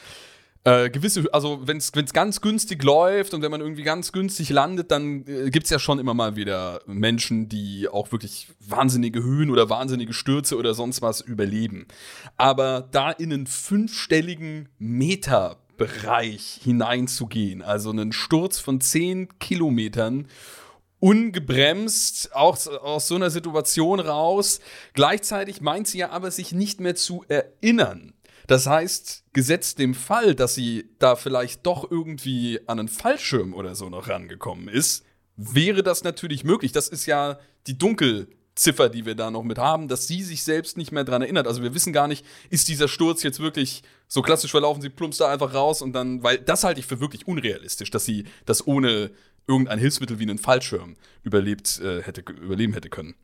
äh, gewisse, also wenn es ganz günstig läuft und wenn man irgendwie ganz günstig landet, dann äh, gibt es ja schon immer mal wieder Menschen, die auch wirklich wahnsinnige Höhen oder wahnsinnige Stürze oder sonst was überleben. Aber da in einen fünfstelligen Meterbereich hineinzugehen, also einen Sturz von 10 Kilometern, ungebremst auch aus so einer Situation raus. Gleichzeitig meint sie ja aber, sich nicht mehr zu erinnern. Das heißt, gesetzt dem Fall, dass sie da vielleicht doch irgendwie an einen Fallschirm oder so noch rangekommen ist, wäre das natürlich möglich. Das ist ja die Ziffer, die wir da noch mit haben, dass sie sich selbst nicht mehr dran erinnert. Also wir wissen gar nicht, ist dieser Sturz jetzt wirklich so klassisch verlaufen, sie plumpst da einfach raus und dann, weil das halte ich für wirklich unrealistisch, dass sie das ohne irgendein Hilfsmittel wie einen Fallschirm überlebt äh, hätte, überleben hätte können.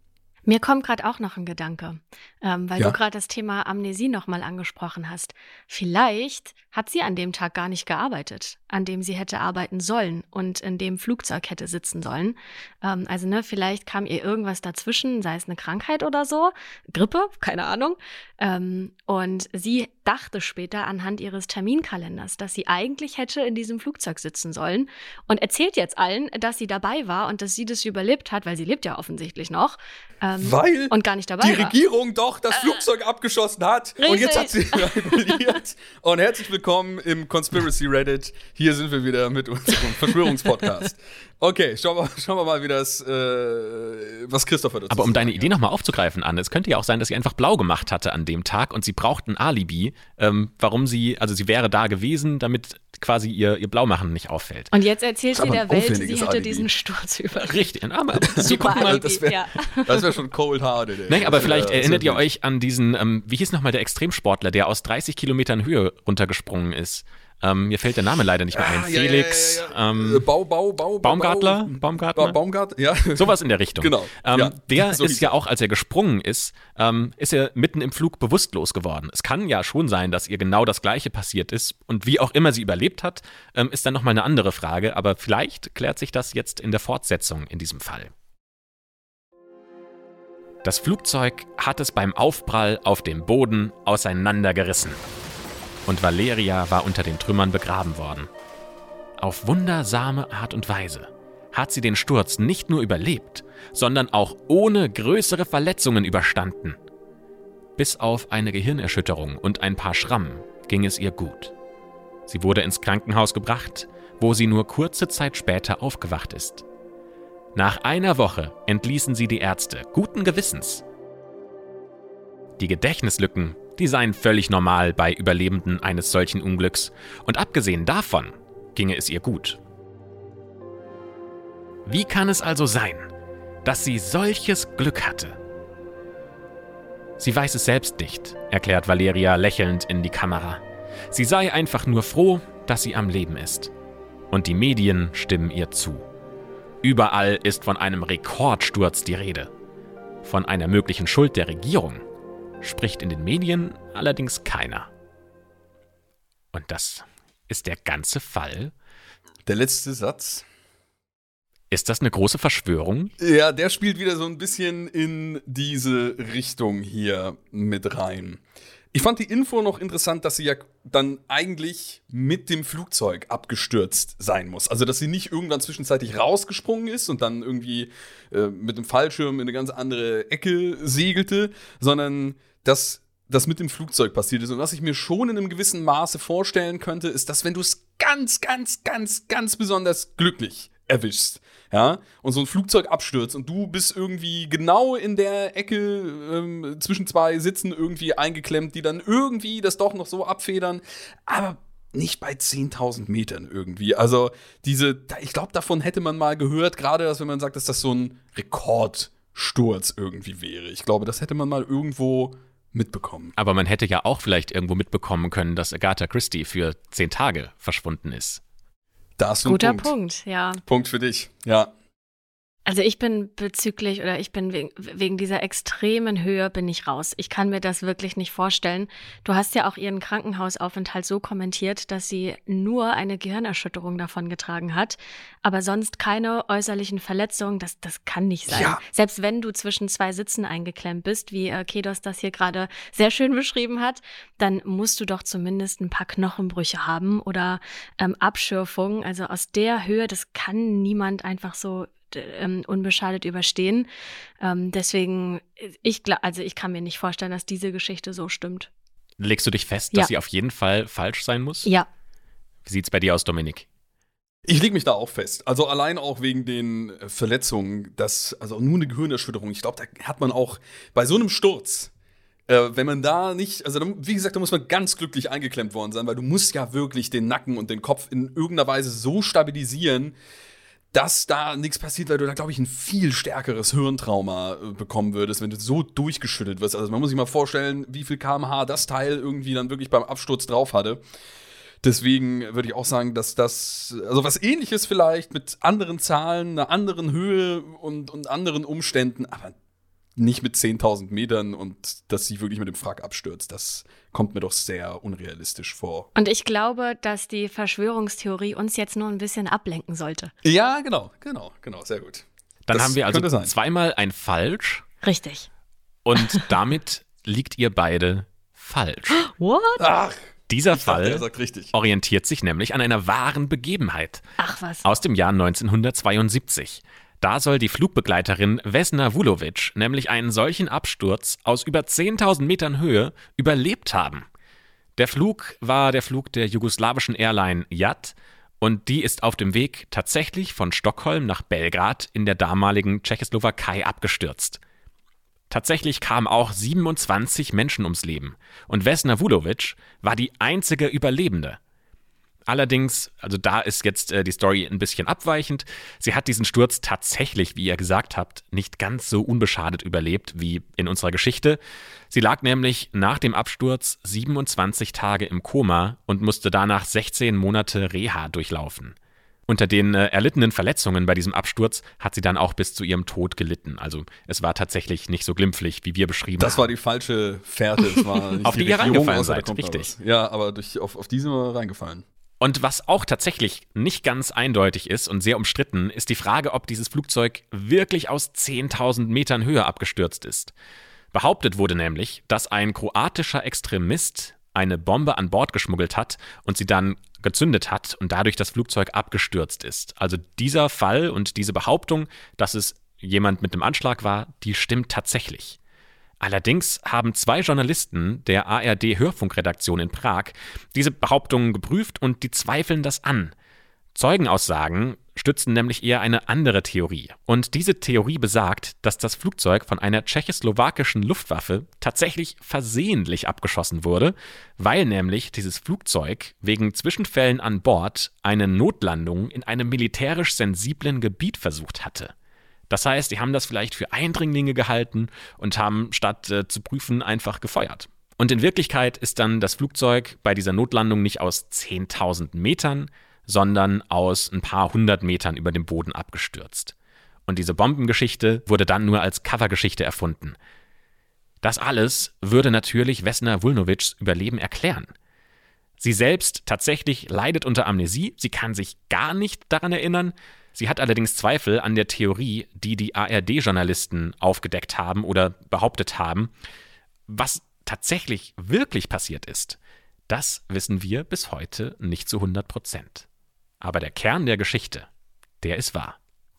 Mir kommt gerade auch noch ein Gedanke, ähm, weil Ja. du gerade das Thema Amnesie nochmal angesprochen hast. Vielleicht hat sie an dem Tag gar nicht gearbeitet, an dem sie hätte arbeiten sollen und in dem Flugzeug hätte sitzen sollen. Ähm, also, ne, vielleicht kam ihr irgendwas dazwischen, sei es eine Krankheit oder so, Grippe, keine Ahnung. Ähm, und sie dachte später anhand ihres Terminkalenders, dass sie eigentlich hätte in diesem Flugzeug sitzen sollen und erzählt jetzt allen, dass sie dabei war und dass sie das überlebt hat, weil sie lebt ja offensichtlich noch. Ähm, Weil und gar nicht dabei die war. Regierung doch das Flugzeug abgeschossen hat und jetzt hat sie manipuliert. Und herzlich willkommen im Conspiracy Reddit. Hier sind wir wieder mit unserem Verschwörungspodcast. Okay, schauen wir, schauen wir mal, wie das, äh, was Christopher dazu Aber um deine Idee nochmal aufzugreifen, Anne, es könnte ja auch sein, dass sie einfach blau gemacht hatte an dem Tag und sie braucht ein Alibi, ähm, warum sie, also sie wäre da gewesen, damit quasi ihr, ihr Blaumachen nicht auffällt. Und jetzt erzählt sie der Welt, sie hätte Alibi. diesen Sturz überlebt. Richtig, aber Super Alibi, das wär- ja. Das wäre schon cold-hearted. ey. Nee, aber wär- vielleicht wär erinnert ihr euch an diesen, ähm, wie hieß nochmal der Extremsportler, der aus 30 Kilometern Höhe runtergesprungen ist. Ähm, mir fällt der Name leider nicht mehr ein. Ah, Felix, ja, ja, ja. Ähm, Äh, Bau, Bau, Bau, Baumgartler? Bau, Baumgartner? Ba- Baumgart, ja. Sowas in der Richtung. Genau, Ähm. Der So ist ja auch, als er gesprungen ist, ähm, ist er mitten im Flug bewusstlos geworden. Es kann ja schon sein, dass ihr genau das Gleiche passiert ist. Und wie auch immer sie überlebt hat, ähm, ist dann nochmal eine andere Frage. Aber vielleicht klärt sich das jetzt in der Fortsetzung in diesem Fall. Das Flugzeug hat es beim Aufprall auf dem Boden auseinandergerissen. Und Valeria war unter den Trümmern begraben worden. Auf wundersame Art und Weise hat sie den Sturz nicht nur überlebt, sondern auch ohne größere Verletzungen überstanden. Bis auf eine Gehirnerschütterung und ein paar Schrammen ging es ihr gut. Sie wurde ins Krankenhaus gebracht, wo sie nur kurze Zeit später aufgewacht ist. Nach einer Woche entließen sie die Ärzte guten Gewissens. Die Gedächtnislücken, die seien völlig normal bei Überlebenden eines solchen Unglücks, und abgesehen davon ginge es ihr gut. Wie kann es also sein, dass sie solches Glück hatte? Sie weiß es selbst nicht, erklärt Valeria lächelnd in die Kamera. Sie sei einfach nur froh, dass sie am Leben ist. Und die Medien stimmen ihr zu. Überall ist von einem Rekordsturz die Rede. Von einer möglichen Schuld der Regierung spricht in den Medien allerdings keiner. Und das ist der ganze Fall. Der letzte Satz. Ist das eine große Verschwörung? Ja, der spielt wieder so ein bisschen in diese Richtung hier mit rein. Ich fand die Info noch interessant, dass sie ja dann eigentlich mit dem Flugzeug abgestürzt sein muss. Also, dass sie nicht irgendwann zwischenzeitlich rausgesprungen ist und dann irgendwie äh, mit dem Fallschirm in eine ganz andere Ecke segelte, sondern dass das mit dem Flugzeug passiert ist. Und was ich mir schon in einem gewissen Maße vorstellen könnte, ist, dass wenn du es ganz, ganz, ganz, ganz besonders glücklich erwischst, ja, und so ein Flugzeug abstürzt und du bist irgendwie genau in der Ecke ähm, zwischen zwei Sitzen irgendwie eingeklemmt, die dann irgendwie das doch noch so abfedern, aber nicht bei 10.000 Metern irgendwie. Also diese, ich glaube, davon hätte man mal gehört, gerade dass wenn man sagt, dass das so ein Rekordsturz irgendwie wäre. Ich glaube, das hätte man mal irgendwo mitbekommen. Aber man hätte ja auch vielleicht irgendwo mitbekommen können, dass Agatha Christie für zehn Tage verschwunden ist. Da hast du einen Guter Punkt. Punkt, ja. Punkt für dich, ja. Also ich bin bezüglich oder ich bin wegen, wegen dieser extremen Höhe bin ich raus. Ich kann mir das wirklich nicht vorstellen. Du hast ja auch ihren Krankenhausaufenthalt so kommentiert, dass sie nur eine Gehirnerschütterung davon getragen hat, aber sonst keine äußerlichen Verletzungen. Das, das kann nicht sein. Ja. Selbst wenn du zwischen zwei Sitzen eingeklemmt bist, wie äh, Kedos das hier gerade sehr schön beschrieben hat, dann musst du doch zumindest ein paar Knochenbrüche haben oder ähm, Abschürfungen. Also aus der Höhe, das kann niemand einfach so ähm, unbeschadet überstehen. Ähm, deswegen, ich also ich kann mir nicht vorstellen, dass diese Geschichte so stimmt. Legst du dich fest, dass Ja. sie auf jeden Fall falsch sein muss? Ja, Wie sieht's bei dir aus, Dominik? Ich lege mich da auch fest. Also allein auch wegen den äh, Verletzungen, das, also nur eine Gehirnerschütterung. Ich glaube, da hat man auch bei so einem Sturz, äh, wenn man da nicht, also da, wie gesagt, da muss man ganz glücklich eingeklemmt worden sein, weil du musst ja wirklich den Nacken und den Kopf in irgendeiner Weise so stabilisieren, dass da nichts passiert, weil du da, glaube ich, ein viel stärkeres Hirntrauma äh, bekommen würdest, wenn du so durchgeschüttelt wirst. Also man muss sich mal vorstellen, wie viel kmh das Teil irgendwie dann wirklich beim Absturz drauf hatte. Deswegen würde ich auch sagen, dass das, also was ähnliches vielleicht mit anderen Zahlen, einer anderen Höhe und, und anderen Umständen, aber nicht mit 10.000 Metern und dass sie wirklich mit dem Frack abstürzt. Das kommt mir doch sehr unrealistisch vor. Und ich glaube, dass die Verschwörungstheorie uns jetzt nur ein bisschen ablenken sollte. Ja, genau, genau, genau, sehr gut. Dann das haben wir also zweimal ein Falsch. Richtig. Und damit liegt ihr beide falsch. What? Ach. Dieser Fall dachte, orientiert sich nämlich an einer wahren Begebenheit. Ach was. Aus dem Jahr 1972. Da soll die Flugbegleiterin Vesna Vulovic nämlich einen solchen Absturz aus über 10.000 Metern Höhe überlebt haben. Der Flug war der Flug der jugoslawischen Airline JAT und die ist auf dem Weg tatsächlich von Stockholm nach Belgrad in der damaligen Tschechoslowakei abgestürzt. Tatsächlich kamen auch 27 Menschen ums Leben und Vesna Vulovic war die einzige Überlebende. Allerdings, also da ist jetzt äh, die Story ein bisschen abweichend. Sie hat diesen Sturz tatsächlich, wie ihr gesagt habt, nicht ganz so unbeschadet überlebt wie in unserer Geschichte. Sie lag nämlich nach dem Absturz 27 Tage im Koma und musste danach 16 Monate Reha durchlaufen. Unter den äh, erlittenen Verletzungen bei diesem Absturz hat sie dann auch bis zu ihrem Tod gelitten. Also es war tatsächlich nicht so glimpflich, wie wir beschrieben das haben. Das war die falsche Fährte. auf die, die ihr reingefallen seid, richtig. Ja, aber durch, auf, auf diese reingefallen. Und was auch tatsächlich nicht ganz eindeutig ist und sehr umstritten, ist die Frage, ob dieses Flugzeug wirklich aus 10.000 Metern Höhe abgestürzt ist. Behauptet wurde nämlich, dass ein kroatischer Extremist eine Bombe an Bord geschmuggelt hat und sie dann gezündet hat und dadurch das Flugzeug abgestürzt ist. Also dieser Fall und diese Behauptung, dass es jemand mit dem Anschlag war, die stimmt tatsächlich. Allerdings haben zwei Journalisten der ARD Hörfunkredaktion in Prag diese Behauptungen geprüft und die zweifeln das an. Zeugenaussagen stützen nämlich eher eine andere Theorie. Und diese Theorie besagt, dass das Flugzeug von einer tschechoslowakischen Luftwaffe tatsächlich versehentlich abgeschossen wurde, weil nämlich dieses Flugzeug wegen Zwischenfällen an Bord eine Notlandung in einem militärisch sensiblen Gebiet versucht hatte. Das heißt, die haben das vielleicht für Eindringlinge gehalten und haben statt äh, zu prüfen einfach gefeuert. Und in Wirklichkeit ist dann das Flugzeug bei dieser Notlandung nicht aus 10.000 Metern, sondern aus ein paar hundert Metern über dem Boden abgestürzt. Und diese Bombengeschichte wurde dann nur als Covergeschichte erfunden. Das alles würde natürlich Vesna Vulnovics Überleben erklären. Sie selbst tatsächlich leidet unter Amnesie, sie kann sich gar nicht daran erinnern, Sie hat allerdings Zweifel an der Theorie, die die ARD-Journalisten aufgedeckt haben oder behauptet haben. Was tatsächlich wirklich passiert ist, das wissen wir bis heute nicht zu 100 Prozent. Aber der Kern der Geschichte, der ist wahr.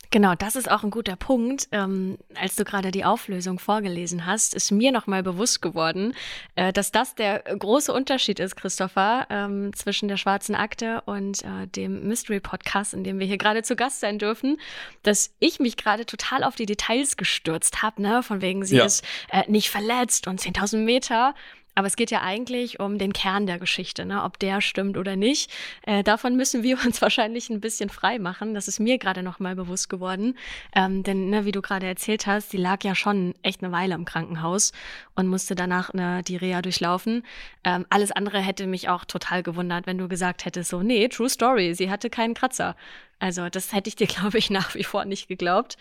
Genau, das ist auch ein guter Punkt. Ähm, als du gerade die Auflösung vorgelesen hast, ist mir nochmal bewusst geworden, äh, dass das der große Unterschied ist, Christopher, ähm, zwischen der schwarzen Akte und äh, dem Mystery Podcast, in dem wir hier gerade zu Gast sein dürfen, dass ich mich gerade total auf die Details gestürzt habe, ne? von wegen sie ja. ist äh, nicht verletzt und 10.000 Meter. Aber es geht ja eigentlich um den Kern der Geschichte, ne? ob der stimmt oder nicht. Äh, davon müssen wir uns wahrscheinlich ein bisschen frei machen. Das ist mir gerade noch mal bewusst geworden. Ähm, denn, ne, wie du gerade erzählt hast, die lag ja schon echt eine Weile im Krankenhaus und musste danach ne, die Reha durchlaufen. Ähm, alles andere hätte mich auch total gewundert, wenn du gesagt hättest, so, nee, true story, sie hatte keinen Kratzer. Also das hätte ich dir, glaube ich, nach wie vor nicht geglaubt.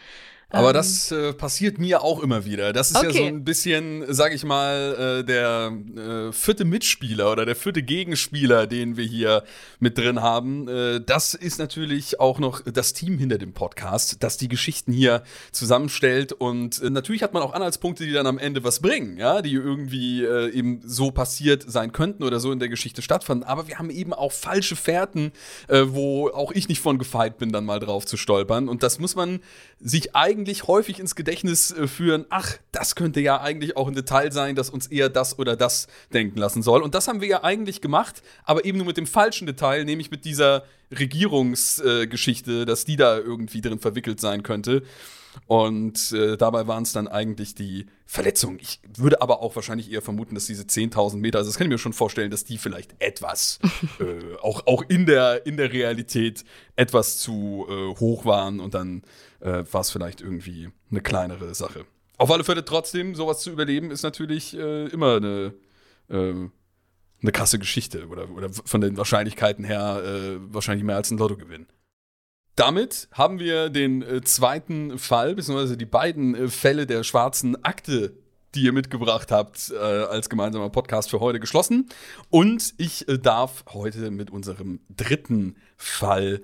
Aber ähm, das äh, passiert mir auch immer wieder. Das ist okay. ja so ein bisschen, sag ich mal, äh, der äh, vierte Mitspieler oder der vierte Gegenspieler, den wir hier mit drin haben. Äh, das ist natürlich auch noch das Team hinter dem Podcast, das die Geschichten hier zusammenstellt. Und äh, natürlich hat man auch Anhaltspunkte, die dann am Ende was bringen, ja, die irgendwie äh, eben so passiert sein könnten oder so in der Geschichte stattfanden. Aber wir haben eben auch falsche Fährten, wo auch ich nicht von gefeit bin, dann mal drauf zu stolpern. Und das muss man sich eigentlich eigentlich häufig ins Gedächtnis äh, führen, ach, das könnte ja eigentlich auch ein Detail sein, das uns eher das oder das denken lassen soll. Und das haben wir ja eigentlich gemacht, aber eben nur mit dem falschen Detail, nämlich mit dieser Regierungsgeschichte, äh, dass die da irgendwie drin verwickelt sein könnte. Und äh, dabei waren es dann eigentlich die Verletzungen. Ich würde aber auch wahrscheinlich eher vermuten, dass diese 10.000 Meter, also das kann ich mir schon vorstellen, dass die vielleicht etwas, äh, auch, auch in, der, in der Realität etwas zu äh, hoch waren und dann äh, war es vielleicht irgendwie eine kleinere Sache. Auf alle Fälle trotzdem, sowas zu überleben, ist natürlich äh, immer eine, äh, eine krasse Geschichte oder, oder von den Wahrscheinlichkeiten her äh, wahrscheinlich mehr als ein Lottogewinn. Damit haben wir den äh, zweiten Fall, beziehungsweise die beiden äh, Fälle der schwarzen Akte, die ihr mitgebracht habt, äh, als gemeinsamer Podcast für heute geschlossen. Und ich äh, darf heute mit unserem dritten Fall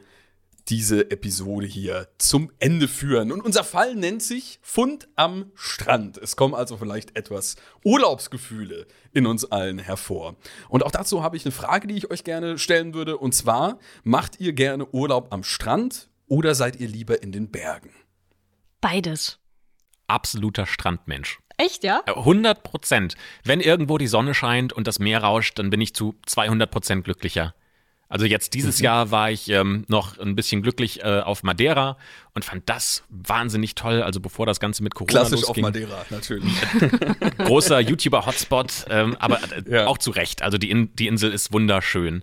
diese Episode hier zum Ende führen. Und unser Fall nennt sich Fund am Strand. Es kommen also vielleicht etwas Urlaubsgefühle in uns allen hervor. Und auch dazu habe ich eine Frage, die ich euch gerne stellen würde. Und zwar, macht ihr gerne Urlaub am Strand oder seid ihr lieber in den Bergen? Beides. Absoluter Strandmensch. Echt, ja? 100 Prozent. Wenn irgendwo die Sonne scheint und das Meer rauscht, dann bin ich zu 200 Prozent glücklicher. Also jetzt dieses Mhm. Jahr war ich ähm, noch ein bisschen glücklich äh, auf Madeira und fand das wahnsinnig toll. Also bevor das Ganze mit Corona Klassisch auf losging. Madeira, natürlich. großer YouTuber-Hotspot, ähm, aber äh, Ja. auch zu Recht. Also die, In die Insel ist wunderschön.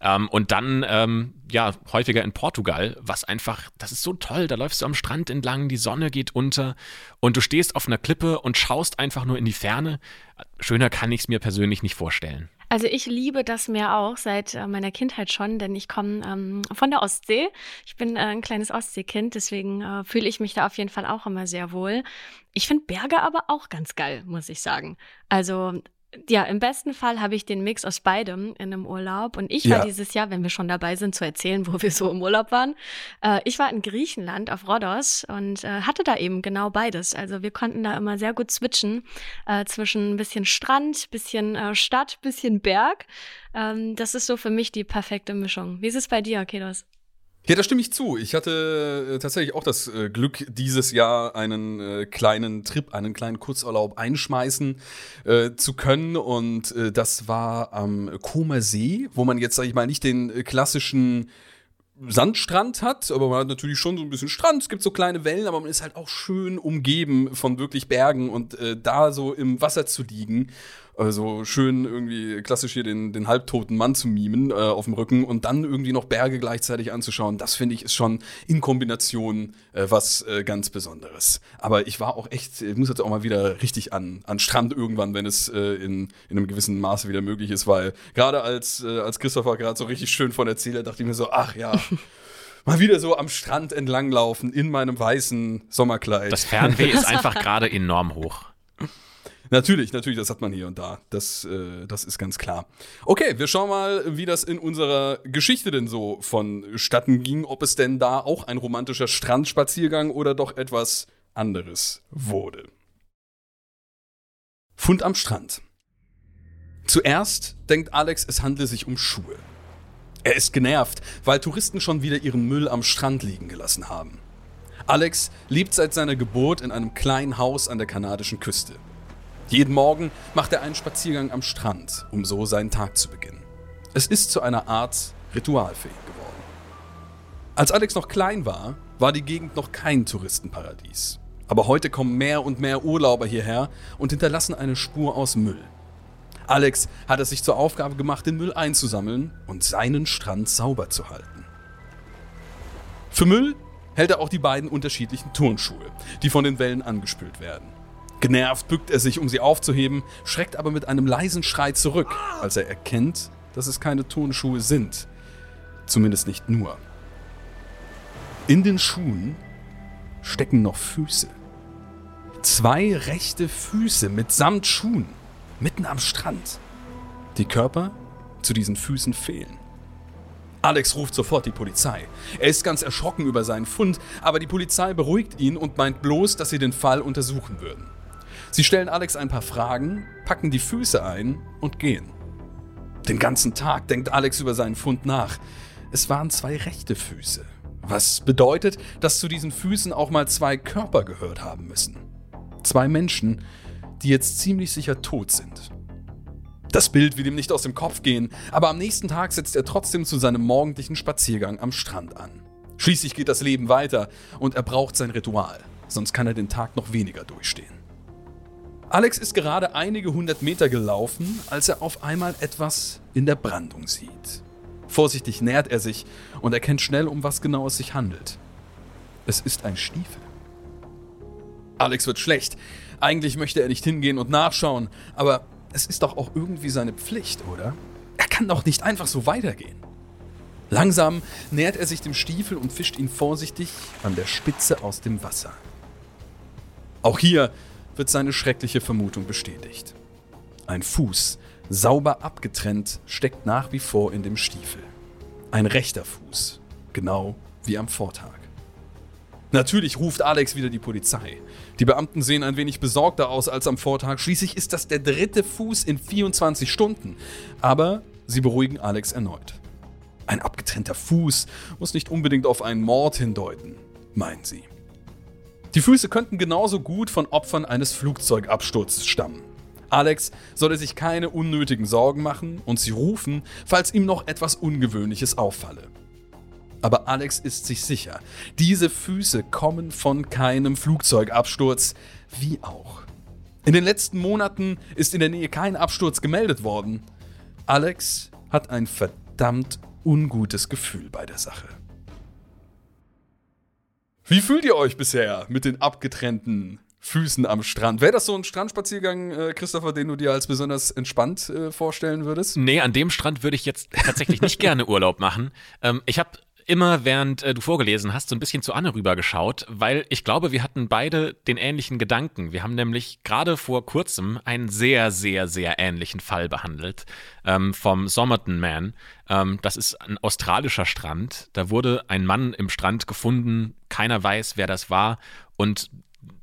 Ähm, und dann, ähm, ja, häufiger in Portugal, was einfach, das ist so toll. Da läufst du am Strand entlang, die Sonne geht unter und du stehst auf einer Klippe und schaust einfach nur in die Ferne. Schöner kann ich es mir persönlich nicht vorstellen. Also ich liebe das Meer auch seit äh, meiner Kindheit schon, denn ich komme ähm, von der Ostsee. Ich bin äh, ein kleines Ostseekind, deswegen äh, fühle ich mich da auf jeden Fall auch immer sehr wohl. Ich finde Berge aber auch ganz geil, muss ich sagen. Also ja, im besten Fall habe ich den Mix aus beidem in einem Urlaub. Und ich Ja. war dieses Jahr, wenn wir schon dabei sind, zu erzählen, wo wir so im Urlaub waren. Äh, ich war in Griechenland auf Rhodos und äh, hatte da eben genau beides. Also wir konnten da immer sehr gut switchen äh, zwischen ein bisschen Strand, bisschen äh, Stadt, bisschen Berg. Ähm, das ist so für mich die perfekte Mischung. Wie ist es bei dir, Kedos? Ja, da stimme ich zu. Ich hatte äh, tatsächlich auch das äh, Glück, dieses Jahr einen äh, kleinen Trip, einen kleinen Kurzurlaub einschmeißen äh, zu können. Und äh, das war am Comer See, wo man jetzt, sag ich mal, nicht den klassischen Sandstrand hat, aber man hat natürlich schon so ein bisschen Strand. Es gibt so kleine Wellen, aber man ist halt auch schön umgeben von wirklich Bergen und äh, da so im Wasser zu liegen, also schön irgendwie klassisch hier den, den halbtoten Mann zu mimen äh, auf dem Rücken und dann irgendwie noch Berge gleichzeitig anzuschauen, das finde ich ist schon in Kombination äh, was äh, ganz Besonderes. Aber ich war auch echt, ich muss jetzt auch mal wieder richtig an, an Strand irgendwann, wenn es äh, in, in einem gewissen Maße wieder möglich ist, weil gerade als, als Christopher gerade so richtig schön von erzählt, dachte ich mir so, ach ja. Mal wieder so am Strand entlanglaufen in meinem weißen Sommerkleid. Das Fernweh ist einfach gerade enorm hoch. Natürlich, natürlich, das hat man hier und da. Das, äh, das ist ganz klar. Okay, wir schauen mal, wie das in unserer Geschichte denn so vonstatten ging. Ob es denn da auch ein romantischer Strandspaziergang oder doch etwas anderes wurde. Fund am Strand. Zuerst denkt Alex, es handle sich um Schuhe. Er ist genervt, weil Touristen schon wieder ihren Müll am Strand liegen gelassen haben. Alex lebt seit seiner Geburt in einem kleinen Haus an der kanadischen Küste. Jeden Morgen macht er einen Spaziergang am Strand, um so seinen Tag zu beginnen. Es ist zu einer Art ritualfähig geworden. Als Alex noch klein war, war die Gegend noch kein Touristenparadies. Aber heute kommen mehr und mehr Urlauber hierher und hinterlassen eine Spur aus Müll. Alex hat es sich zur Aufgabe gemacht, den Müll einzusammeln und seinen Strand sauber zu halten. Für Müll hält er auch die beiden unterschiedlichen Turnschuhe, die von den Wellen angespült werden. Genervt bückt er sich, um sie aufzuheben, schreckt aber mit einem leisen Schrei zurück, als er erkennt, dass es keine Turnschuhe sind. Zumindest nicht nur. In den Schuhen stecken noch Füße. Zwei rechte Füße mitsamt Schuhen, mitten am Strand. Die Körper zu diesen Füßen fehlen. Alex ruft sofort die Polizei. Er ist ganz erschrocken über seinen Fund, aber die Polizei beruhigt ihn und meint bloß, dass sie den Fall untersuchen würden. Sie stellen Alex ein paar Fragen, packen die Füße ein und gehen. Den ganzen Tag denkt Alex über seinen Fund nach. Es waren zwei rechte Füße. Was bedeutet, dass zu diesen Füßen auch mal zwei Körper gehört haben müssen. Zwei Menschen, die jetzt ziemlich sicher tot sind. Das Bild will ihm nicht aus dem Kopf gehen, aber am nächsten Tag setzt er trotzdem zu seinem morgendlichen Spaziergang am Strand an. Schließlich geht das Leben weiter und er braucht sein Ritual. sonst kann er den Tag noch weniger durchstehen. Alex ist gerade einige hundert Meter gelaufen, als er auf einmal etwas in der Brandung sieht. Vorsichtig nähert er sich und erkennt schnell, um was genau es sich handelt. Es ist ein Stiefel. Alex wird schlecht. Eigentlich möchte er nicht hingehen und nachschauen, aber es ist doch auch irgendwie seine Pflicht, oder? Er kann doch nicht einfach so weitergehen. Langsam nähert er sich dem Stiefel und fischt ihn vorsichtig an der Spitze aus dem Wasser. Auch hier wird seine schreckliche Vermutung bestätigt. Ein Fuß, sauber abgetrennt, steckt nach wie vor in dem Stiefel. Ein rechter Fuß, genau wie am Vortag. Natürlich ruft Alex wieder die Polizei. Die Beamten sehen ein wenig besorgter aus als am Vortag. Schließlich ist das der dritte Fuß in 24 Stunden. Aber sie beruhigen Alex erneut. Ein abgetrennter Fuß muss nicht unbedingt auf einen Mord hindeuten, meinen sie. Die Füße könnten genauso gut von Opfern eines Flugzeugabsturzes stammen. Alex solle sich keine unnötigen Sorgen machen und sie rufen, falls ihm noch etwas Ungewöhnliches auffalle. Aber Alex ist sich sicher, diese Füße kommen von keinem Flugzeugabsturz, wie auch. In den letzten Monaten ist in der Nähe kein Absturz gemeldet worden. Alex hat ein verdammt ungutes Gefühl bei der Sache. Wie fühlt ihr euch bisher mit den abgetrennten Füßen am Strand? Wäre das so ein Strandspaziergang, äh, Christopher, den du dir als besonders entspannt äh, vorstellen würdest? Nee, an dem Strand würde ich jetzt tatsächlich nicht gerne Urlaub machen. Ähm, ich habe immer, während äh, du vorgelesen hast, so ein bisschen zu Anne rübergeschaut, weil ich glaube, wir hatten beide den ähnlichen Gedanken. Wir haben nämlich gerade vor kurzem einen sehr, sehr, sehr ähnlichen Fall behandelt ähm, vom Somerton Man. Ähm, das ist ein australischer Strand. Da wurde ein Mann im Strand gefunden. Keiner weiß, wer das war. Und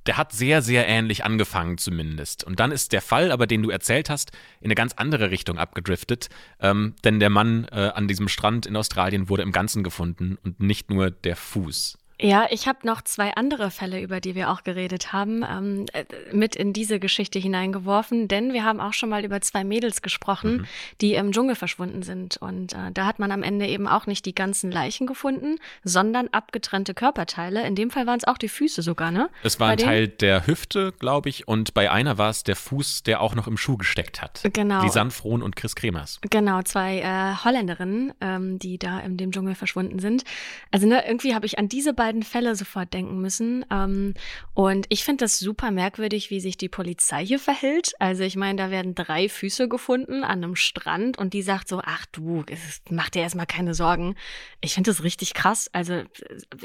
der hat sehr, sehr ähnlich angefangen zumindest. Und dann ist der Fall, aber den du erzählt hast, in eine ganz andere Richtung abgedriftet. Ähm, denn der Mann äh, an diesem Strand in Australien wurde im Ganzen gefunden und nicht nur der Fuß. Ja, ich habe noch zwei andere Fälle, über die wir auch geredet haben, ähm, äh, mit in diese Geschichte hineingeworfen, denn wir haben auch schon mal über zwei Mädels gesprochen, mhm. die im Dschungel verschwunden sind. Und äh, da hat man am Ende eben auch nicht die ganzen Leichen gefunden, sondern abgetrennte Körperteile. In dem Fall waren es auch die Füße sogar, ne? Es war bei ein Teil der Hüfte, glaube ich, und bei einer war es der Fuß, der auch noch im Schuh gesteckt hat. Genau. Lisanne Frohn und Chris Kremers. Genau, zwei äh, Holländerinnen, ähm, die da in dem Dschungel verschwunden sind. Also ne, irgendwie habe ich an diese beiden beiden Fälle sofort denken müssen. Ähm, und ich finde das super merkwürdig, wie sich die Polizei hier verhält. Also ich meine, da werden drei Füße gefunden an einem Strand und die sagt so, ach du, mach dir erstmal keine Sorgen. Ich finde das richtig krass. Also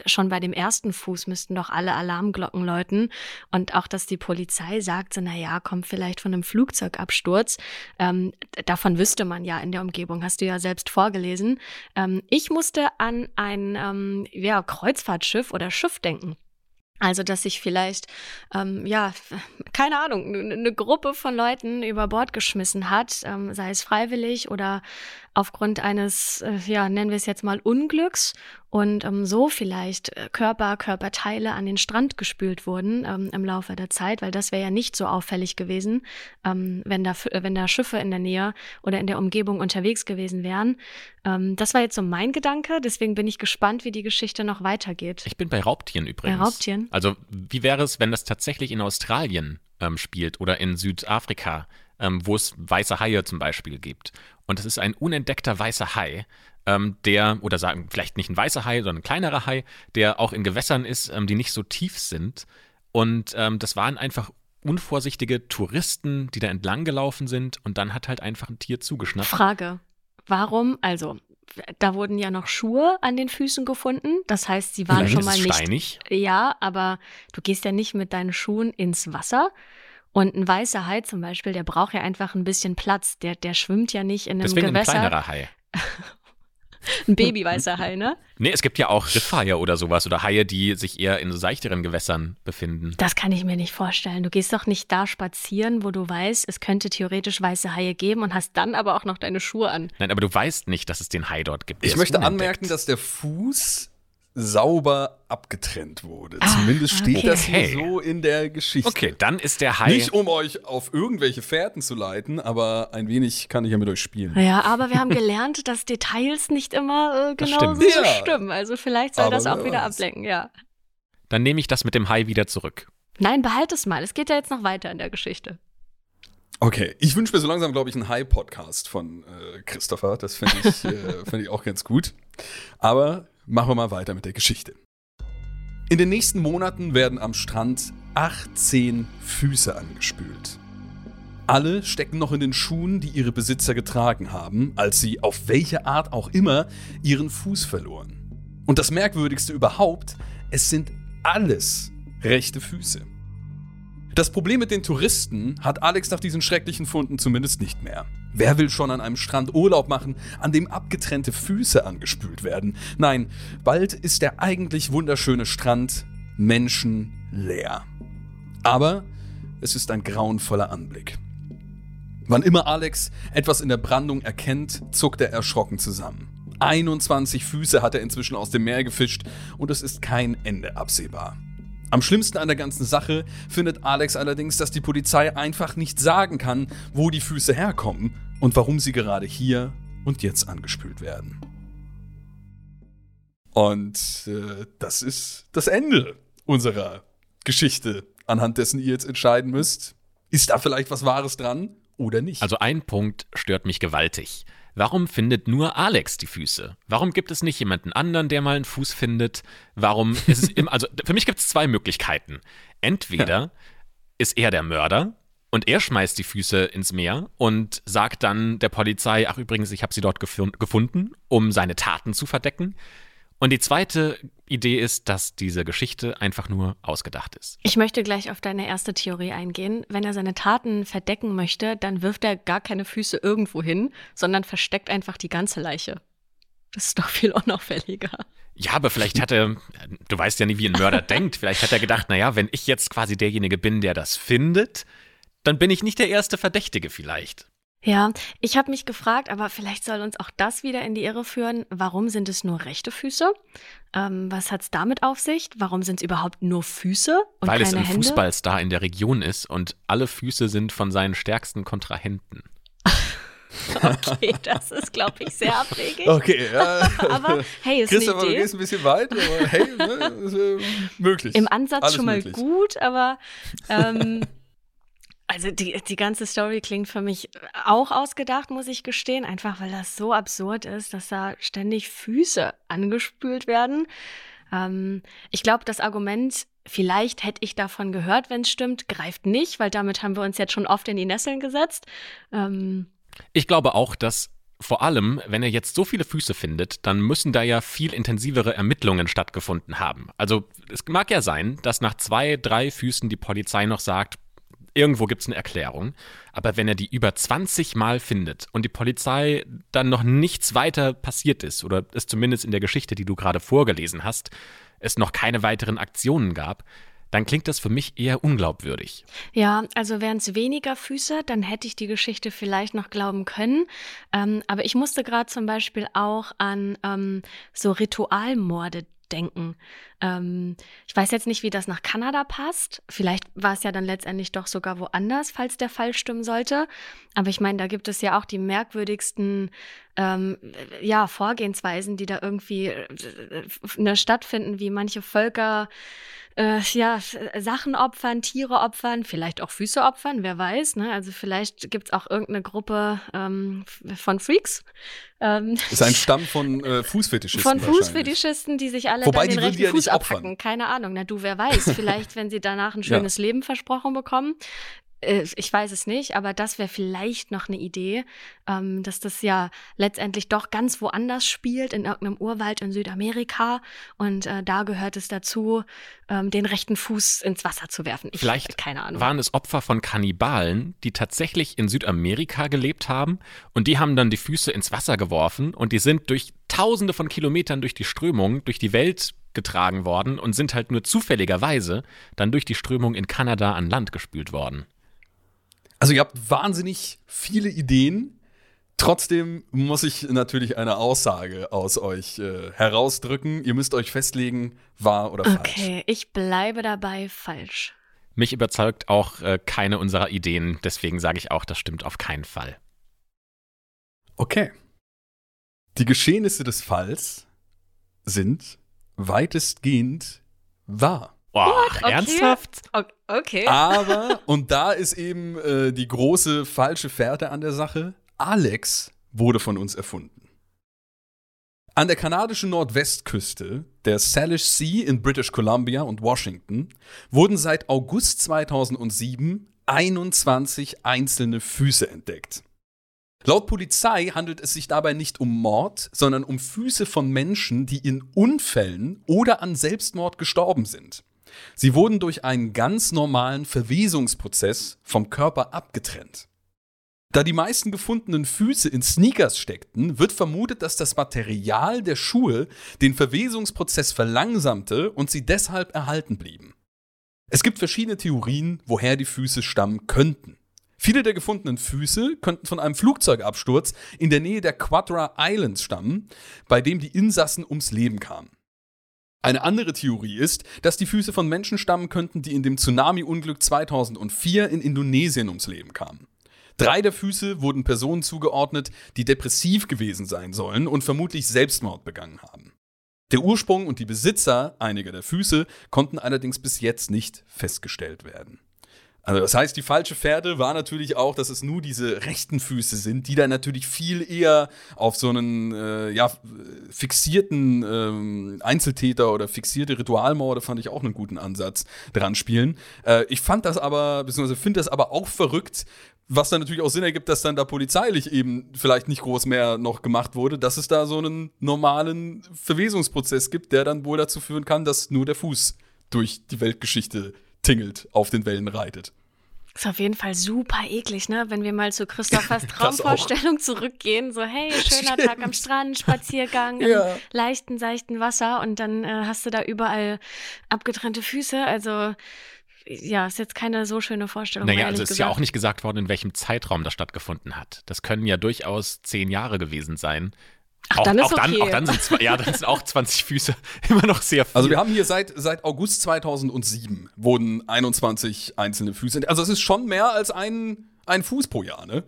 schon bei dem ersten Fuß müssten doch alle Alarmglocken läuten. Und auch, dass die Polizei sagt, so, na ja, kommt vielleicht von einem Flugzeugabsturz. Ähm, davon wüsste man ja in der Umgebung, hast du ja selbst vorgelesen. Ähm, ich musste an ein ähm, ja, Kreuzfahrtschiff Schiff oder Schiff denken. Also, dass sich vielleicht, ähm, ja, keine Ahnung, eine Gruppe von Leuten über Bord geschmissen hat, ähm, sei es freiwillig oder aufgrund eines, äh, ja, nennen wir es jetzt mal Unglücks und ähm, so vielleicht äh, Körper, Körperteile an den Strand gespült wurden ähm, im Laufe der Zeit, weil das wäre ja nicht so auffällig gewesen, ähm, wenn, da, wenn da Schiffe in der Nähe oder in der Umgebung unterwegs gewesen wären. Ähm, das war jetzt so mein Gedanke, deswegen bin ich gespannt, wie die Geschichte noch weitergeht. Ich bin bei Raubtieren übrigens. Bei Raubtieren? Also, wie wäre es, wenn das tatsächlich in Australien ähm, spielt oder in Südafrika? Ähm, wo es weiße Haie zum Beispiel gibt. Und es ist ein unentdeckter weißer Hai, ähm, der, oder sagen, vielleicht nicht ein weißer Hai, sondern ein kleinerer Hai, der auch in Gewässern ist, ähm, die nicht so tief sind. Und ähm, das waren einfach unvorsichtige Touristen, die da entlang gelaufen sind und dann hat halt einfach ein Tier zugeschnappt. Frage. Warum, also, da wurden ja noch Schuhe an den Füßen gefunden. Das heißt, sie waren Vielleicht schon mal nicht. Steinig. Ja, aber du gehst ja nicht mit deinen Schuhen ins Wasser. Und ein weißer Hai zum Beispiel, der braucht ja einfach ein bisschen Platz. Der, der schwimmt ja nicht in einem Deswegen Gewässer. ein kleinerer Hai. ein Babyweißer Hai, ne? Nee, es gibt ja auch Riffhaie oder sowas oder Haie, die sich eher in so seichteren Gewässern befinden. Das kann ich mir nicht vorstellen. Du gehst doch nicht da spazieren, wo du weißt, es könnte theoretisch weiße Haie geben und hast dann aber auch noch deine Schuhe an. Nein, aber du weißt nicht, dass es den Hai dort gibt. Der Ich möchte unentdeckt. anmerken, dass der Fuß sauber abgetrennt wurde. Ah, Zumindest steht okay. das hier so in der Geschichte. Okay, dann ist der Hai. Nicht um euch auf irgendwelche Fährten zu leiten, aber ein wenig kann ich ja mit euch spielen. Ja, aber wir haben gelernt, dass Details nicht immer äh, Das genau so. Ja. stimmen. Also vielleicht soll Aber das auch wieder weiß. ablenken, ja. dann nehme ich das mit dem Hai wieder zurück. Nein, behalt es mal. Es geht ja jetzt noch weiter in der Geschichte. Okay, ich wünsche mir so langsam, glaube ich, einen High-Podcast von äh, Christopher. Das finde ich, äh, find ich auch ganz gut. Aber machen wir mal weiter mit der Geschichte. In den nächsten Monaten werden am Strand 18 Füße angespült. Alle stecken noch in den Schuhen, die ihre Besitzer getragen haben, als sie auf welche Art auch immer ihren Fuß verloren. Und das Merkwürdigste überhaupt, es sind alles rechte Füße. Das Problem mit den Touristen hat Alex nach diesen schrecklichen Funden zumindest nicht mehr. Wer will schon an einem Strand Urlaub machen, an dem abgetrennte Füße angespült werden? Nein, bald ist der eigentlich wunderschöne Strand menschenleer. Aber es ist ein grauenvoller Anblick. Wann immer Alex etwas in der Brandung erkennt, zuckt er erschrocken zusammen. 21 Füße hat er inzwischen aus dem Meer gefischt und es ist kein Ende absehbar. Am schlimmsten an der ganzen Sache findet Alex allerdings, dass die Polizei einfach nicht sagen kann, wo die Füße herkommen und warum sie gerade hier und jetzt angespült werden. Und äh, das ist das Ende unserer Geschichte, anhand dessen ihr jetzt entscheiden müsst, ist da vielleicht was Wahres dran oder nicht. Also ein Punkt stört mich gewaltig. Warum findet nur Alex die Füße? Warum gibt es nicht jemanden anderen, der mal einen Fuß findet? Warum ist es im, also für mich gibt es zwei Möglichkeiten. Entweder ja. ist er der Mörder und er schmeißt die Füße ins Meer und sagt dann der Polizei, ach übrigens, ich habe sie dort gefunden, um seine Taten zu verdecken. Und die zweite Idee ist, dass diese Geschichte einfach nur ausgedacht ist. Ich möchte gleich auf deine erste Theorie eingehen. Wenn er seine Taten verdecken möchte, dann wirft er gar keine Füße irgendwo hin, sondern versteckt einfach die ganze Leiche. Das ist doch viel unauffälliger. Ja, aber vielleicht hat er, du weißt ja nie, wie ein Mörder denkt, vielleicht hat er gedacht, naja, wenn ich jetzt quasi derjenige bin, der das findet, dann bin ich nicht der erste Verdächtige vielleicht. Ja, ich habe mich gefragt, aber vielleicht soll uns auch das wieder in die Irre führen. Warum sind es nur rechte Füße? Ähm, was hat's damit auf sich? Warum sind es überhaupt nur Füße und Weil keine es ein Hände? Fußballstar in der Region ist und alle Füße sind von seinen stärksten Kontrahenten. okay, das ist, glaube ich, sehr abwegig. Okay, ja. aber hey, ist Christopher, eine Idee. du gehst ein bisschen weit, aber hey, ne, ist, äh, möglich. Im Ansatz Alles schon mal möglich. gut, aber ähm, also die, die ganze Story klingt für mich auch ausgedacht, muss ich gestehen, einfach weil das so absurd ist, dass da ständig Füße angespült werden. Ähm, ich glaube, das Argument, vielleicht hätte ich davon gehört, wenn es stimmt, greift nicht, weil damit haben wir uns jetzt schon oft in die Nesseln gesetzt. Ähm, ich glaube auch, dass vor allem, wenn er jetzt so viele Füße findet, dann müssen da ja viel intensivere Ermittlungen stattgefunden haben. Also es mag ja sein, dass nach zwei, drei Füßen die Polizei noch sagt, irgendwo gibt es eine Erklärung. Aber wenn er die über 20 Mal findet und die Polizei dann noch nichts weiter passiert ist, oder es zumindest in der Geschichte, die du gerade vorgelesen hast, es noch keine weiteren Aktionen gab, dann klingt das für mich eher unglaubwürdig. Ja, also wären es weniger Füße, dann hätte ich die Geschichte vielleicht noch glauben können. Ähm, aber ich musste gerade zum Beispiel auch an ähm, so Ritualmorde denken. Ähm, ich weiß jetzt nicht, wie das nach Kanada passt. Vielleicht war es ja dann letztendlich doch sogar woanders, falls der Fall stimmen sollte. Aber ich meine, da gibt es ja auch die merkwürdigsten ähm, ja, Vorgehensweisen, die da irgendwie äh, ne, stattfinden, wie manche Völker äh, ja, Sachen opfern, Tiere opfern, vielleicht auch Füße opfern, wer weiß. Ne? Also vielleicht gibt es auch irgendeine Gruppe ähm, von Freaks. Ähm, Das ist ein Stamm von äh, Fußfetischisten. von. Fußfetischisten, die sich alle Wobei, den rechten ja Fuß nicht opfern. abhacken. Keine Ahnung. Na du, wer weiß. Vielleicht, wenn sie danach ein Ja. schönes Leben versprochen bekommen. Äh, Ich weiß es nicht, aber das wäre vielleicht noch eine Idee, ähm, dass das ja letztendlich doch ganz woanders spielt, in irgendeinem Urwald in Südamerika. Und äh, da gehört es dazu, ähm, den rechten Fuß ins Wasser zu werfen. Ich, Vielleicht keine Ahnung. waren es Opfer von Kannibalen, die tatsächlich in Südamerika gelebt haben und die haben dann die Füße ins Wasser geworfen und die sind durch tausende von Kilometern durch die Strömung, durch die Welt getragen worden und sind halt nur zufälligerweise dann durch die Strömung in Kanada an Land gespült worden. Also ihr habt wahnsinnig viele Ideen. Trotzdem muss ich natürlich eine Aussage aus euch äh, herausdrücken. Ihr müsst euch festlegen, wahr oder falsch. Okay, ich bleibe dabei falsch. Mich überzeugt auch äh, keine unserer Ideen, deswegen sage ich auch, das stimmt auf keinen Fall. Okay. Die Geschehnisse des Falls sind weitestgehend wahr. Boah, okay. ernsthaft? Okay. Aber, und da ist eben äh, die große falsche Fährte an der Sache, Alex wurde von uns erfunden. An der kanadischen Nordwestküste, der Salish Sea in British Columbia und Washington, wurden seit August 2007 21 einzelne Füße entdeckt. Laut Polizei handelt es sich dabei nicht um Mord, sondern um Füße von Menschen, die in Unfällen oder an Selbstmord gestorben sind. Sie wurden durch einen ganz normalen Verwesungsprozess vom Körper abgetrennt. Da die meisten gefundenen Füße in Sneakers steckten, wird vermutet, dass das Material der Schuhe den Verwesungsprozess verlangsamte und sie deshalb erhalten blieben. Es gibt verschiedene Theorien, woher die Füße stammen könnten. Viele der gefundenen Füße könnten von einem Flugzeugabsturz in der Nähe der Quadra Islands stammen, bei dem die Insassen ums Leben kamen. Eine andere Theorie ist, dass die Füße von Menschen stammen könnten, die in dem Tsunami-Unglück 2004 in Indonesien ums Leben kamen. Drei der Füße wurden Personen zugeordnet, die depressiv gewesen sein sollen und vermutlich Selbstmord begangen haben. Der Ursprung und die Besitzer einiger der Füße konnten allerdings bis jetzt nicht festgestellt werden. Also das heißt, die falsche Pferde war natürlich auch, dass es nur diese rechten Füße sind, die dann natürlich viel eher auf so einen äh, ja, fixierten ähm, Einzeltäter oder fixierte Ritualmorde fand ich auch einen guten Ansatz dran spielen. Äh, ich fand das aber, beziehungsweise finde das aber auch verrückt, was dann natürlich auch Sinn ergibt, dass dann da polizeilich eben vielleicht nicht groß mehr noch gemacht wurde, dass es da so einen normalen Verwesungsprozess gibt, der dann wohl dazu führen kann, dass nur der Fuß durch die Weltgeschichte tingelt, auf den Wellen reitet. Ist auf jeden Fall super eklig, ne? Wenn wir mal zu Christophers Traumvorstellung zurückgehen, so hey, schöner Stimmt. Tag am Strand, Spaziergang ja. im leichten, seichten Wasser und dann äh, hast du da überall abgetrennte Füße. Also ja, ist jetzt keine so schöne Vorstellung. Naja, also es ist ja auch nicht gesagt worden, in welchem Zeitraum das stattgefunden hat. Das können ja durchaus zehn Jahre gewesen sein. Ach, auch, dann ist auch okay. Dann, auch dann sind, zwei, ja, dann sind auch 20 Füße immer noch sehr viel. Also wir haben hier seit, seit August 2007 wurden 21 einzelne Füße. Also es ist schon mehr als ein, ein Fuß pro Jahr, ne?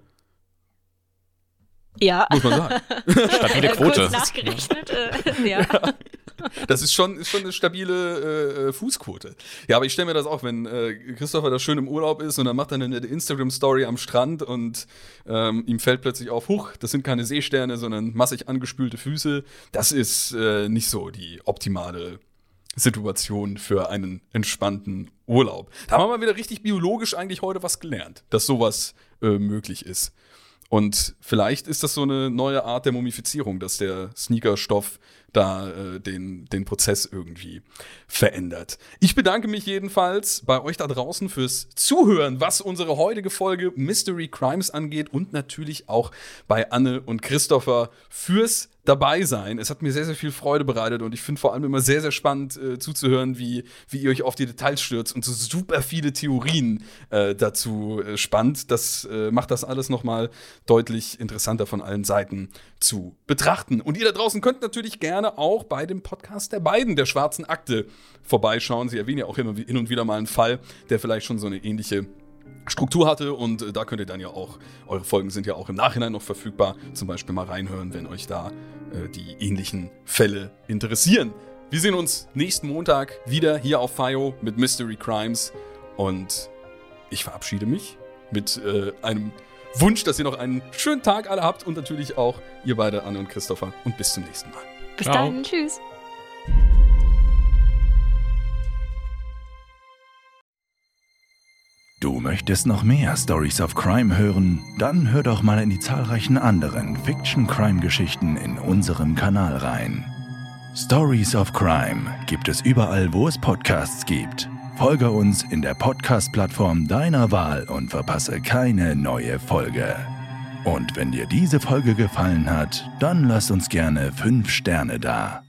Ja. Muss man sagen. Stabile Quote. Kurz nachgerechnet, äh, ja. ja. Das ist schon, ist schon eine stabile äh, Fußquote. Ja, aber ich stelle mir das auch, wenn äh, Christopher da schön im Urlaub ist und dann macht er eine Instagram-Story am Strand und ähm, ihm fällt plötzlich auf, huch, das sind keine Seesterne, sondern massig angespülte Füße. Das ist äh, nicht so die optimale Situation für einen entspannten Urlaub. Da haben wir mal wieder richtig biologisch eigentlich heute was gelernt, dass sowas äh, möglich ist. Und vielleicht ist das so eine neue Art der Mumifizierung, dass der Sneakerstoff da äh, den, den Prozess irgendwie verändert. Ich bedanke mich jedenfalls bei euch da draußen fürs Zuhören, was unsere heutige Folge Mystery Crimes angeht und natürlich auch bei Anne und Christopher fürs dabei sein. Es hat mir sehr, sehr viel Freude bereitet und ich finde vor allem immer sehr, sehr spannend äh, zuzuhören, wie, wie ihr euch auf die Details stürzt und so super viele Theorien äh, dazu äh, spannt. Das äh, macht das alles nochmal deutlich interessanter von allen Seiten zu betrachten. Und ihr da draußen könnt natürlich gerne auch bei dem Podcast der beiden, der Schwarzen Akte, vorbeischauen. Sie erwähnen ja auch immer hin und wieder mal einen Fall, der vielleicht schon so eine ähnliche Struktur hatte und äh, da könnt ihr dann ja auch, eure Folgen sind ja auch im Nachhinein noch verfügbar, zum Beispiel mal reinhören, wenn euch da äh, die ähnlichen Fälle interessieren. Wir sehen uns nächsten Montag wieder hier auf FIO mit Mystery Crimes und ich verabschiede mich mit äh, einem Wunsch, dass ihr noch einen schönen Tag alle habt und natürlich auch ihr beide, Anne und Christopher und bis zum nächsten Mal. Bis Ciao. dann, tschüss. Du möchtest noch mehr Stories of Crime hören? Dann hör doch mal in die zahlreichen anderen Fiction-Crime-Geschichten in unserem Kanal rein. Stories of Crime gibt es überall, wo es Podcasts gibt. Folge uns in der Podcast-Plattform deiner Wahl und verpasse keine neue Folge. Und wenn dir diese Folge gefallen hat, dann lass uns gerne 5 Sterne da.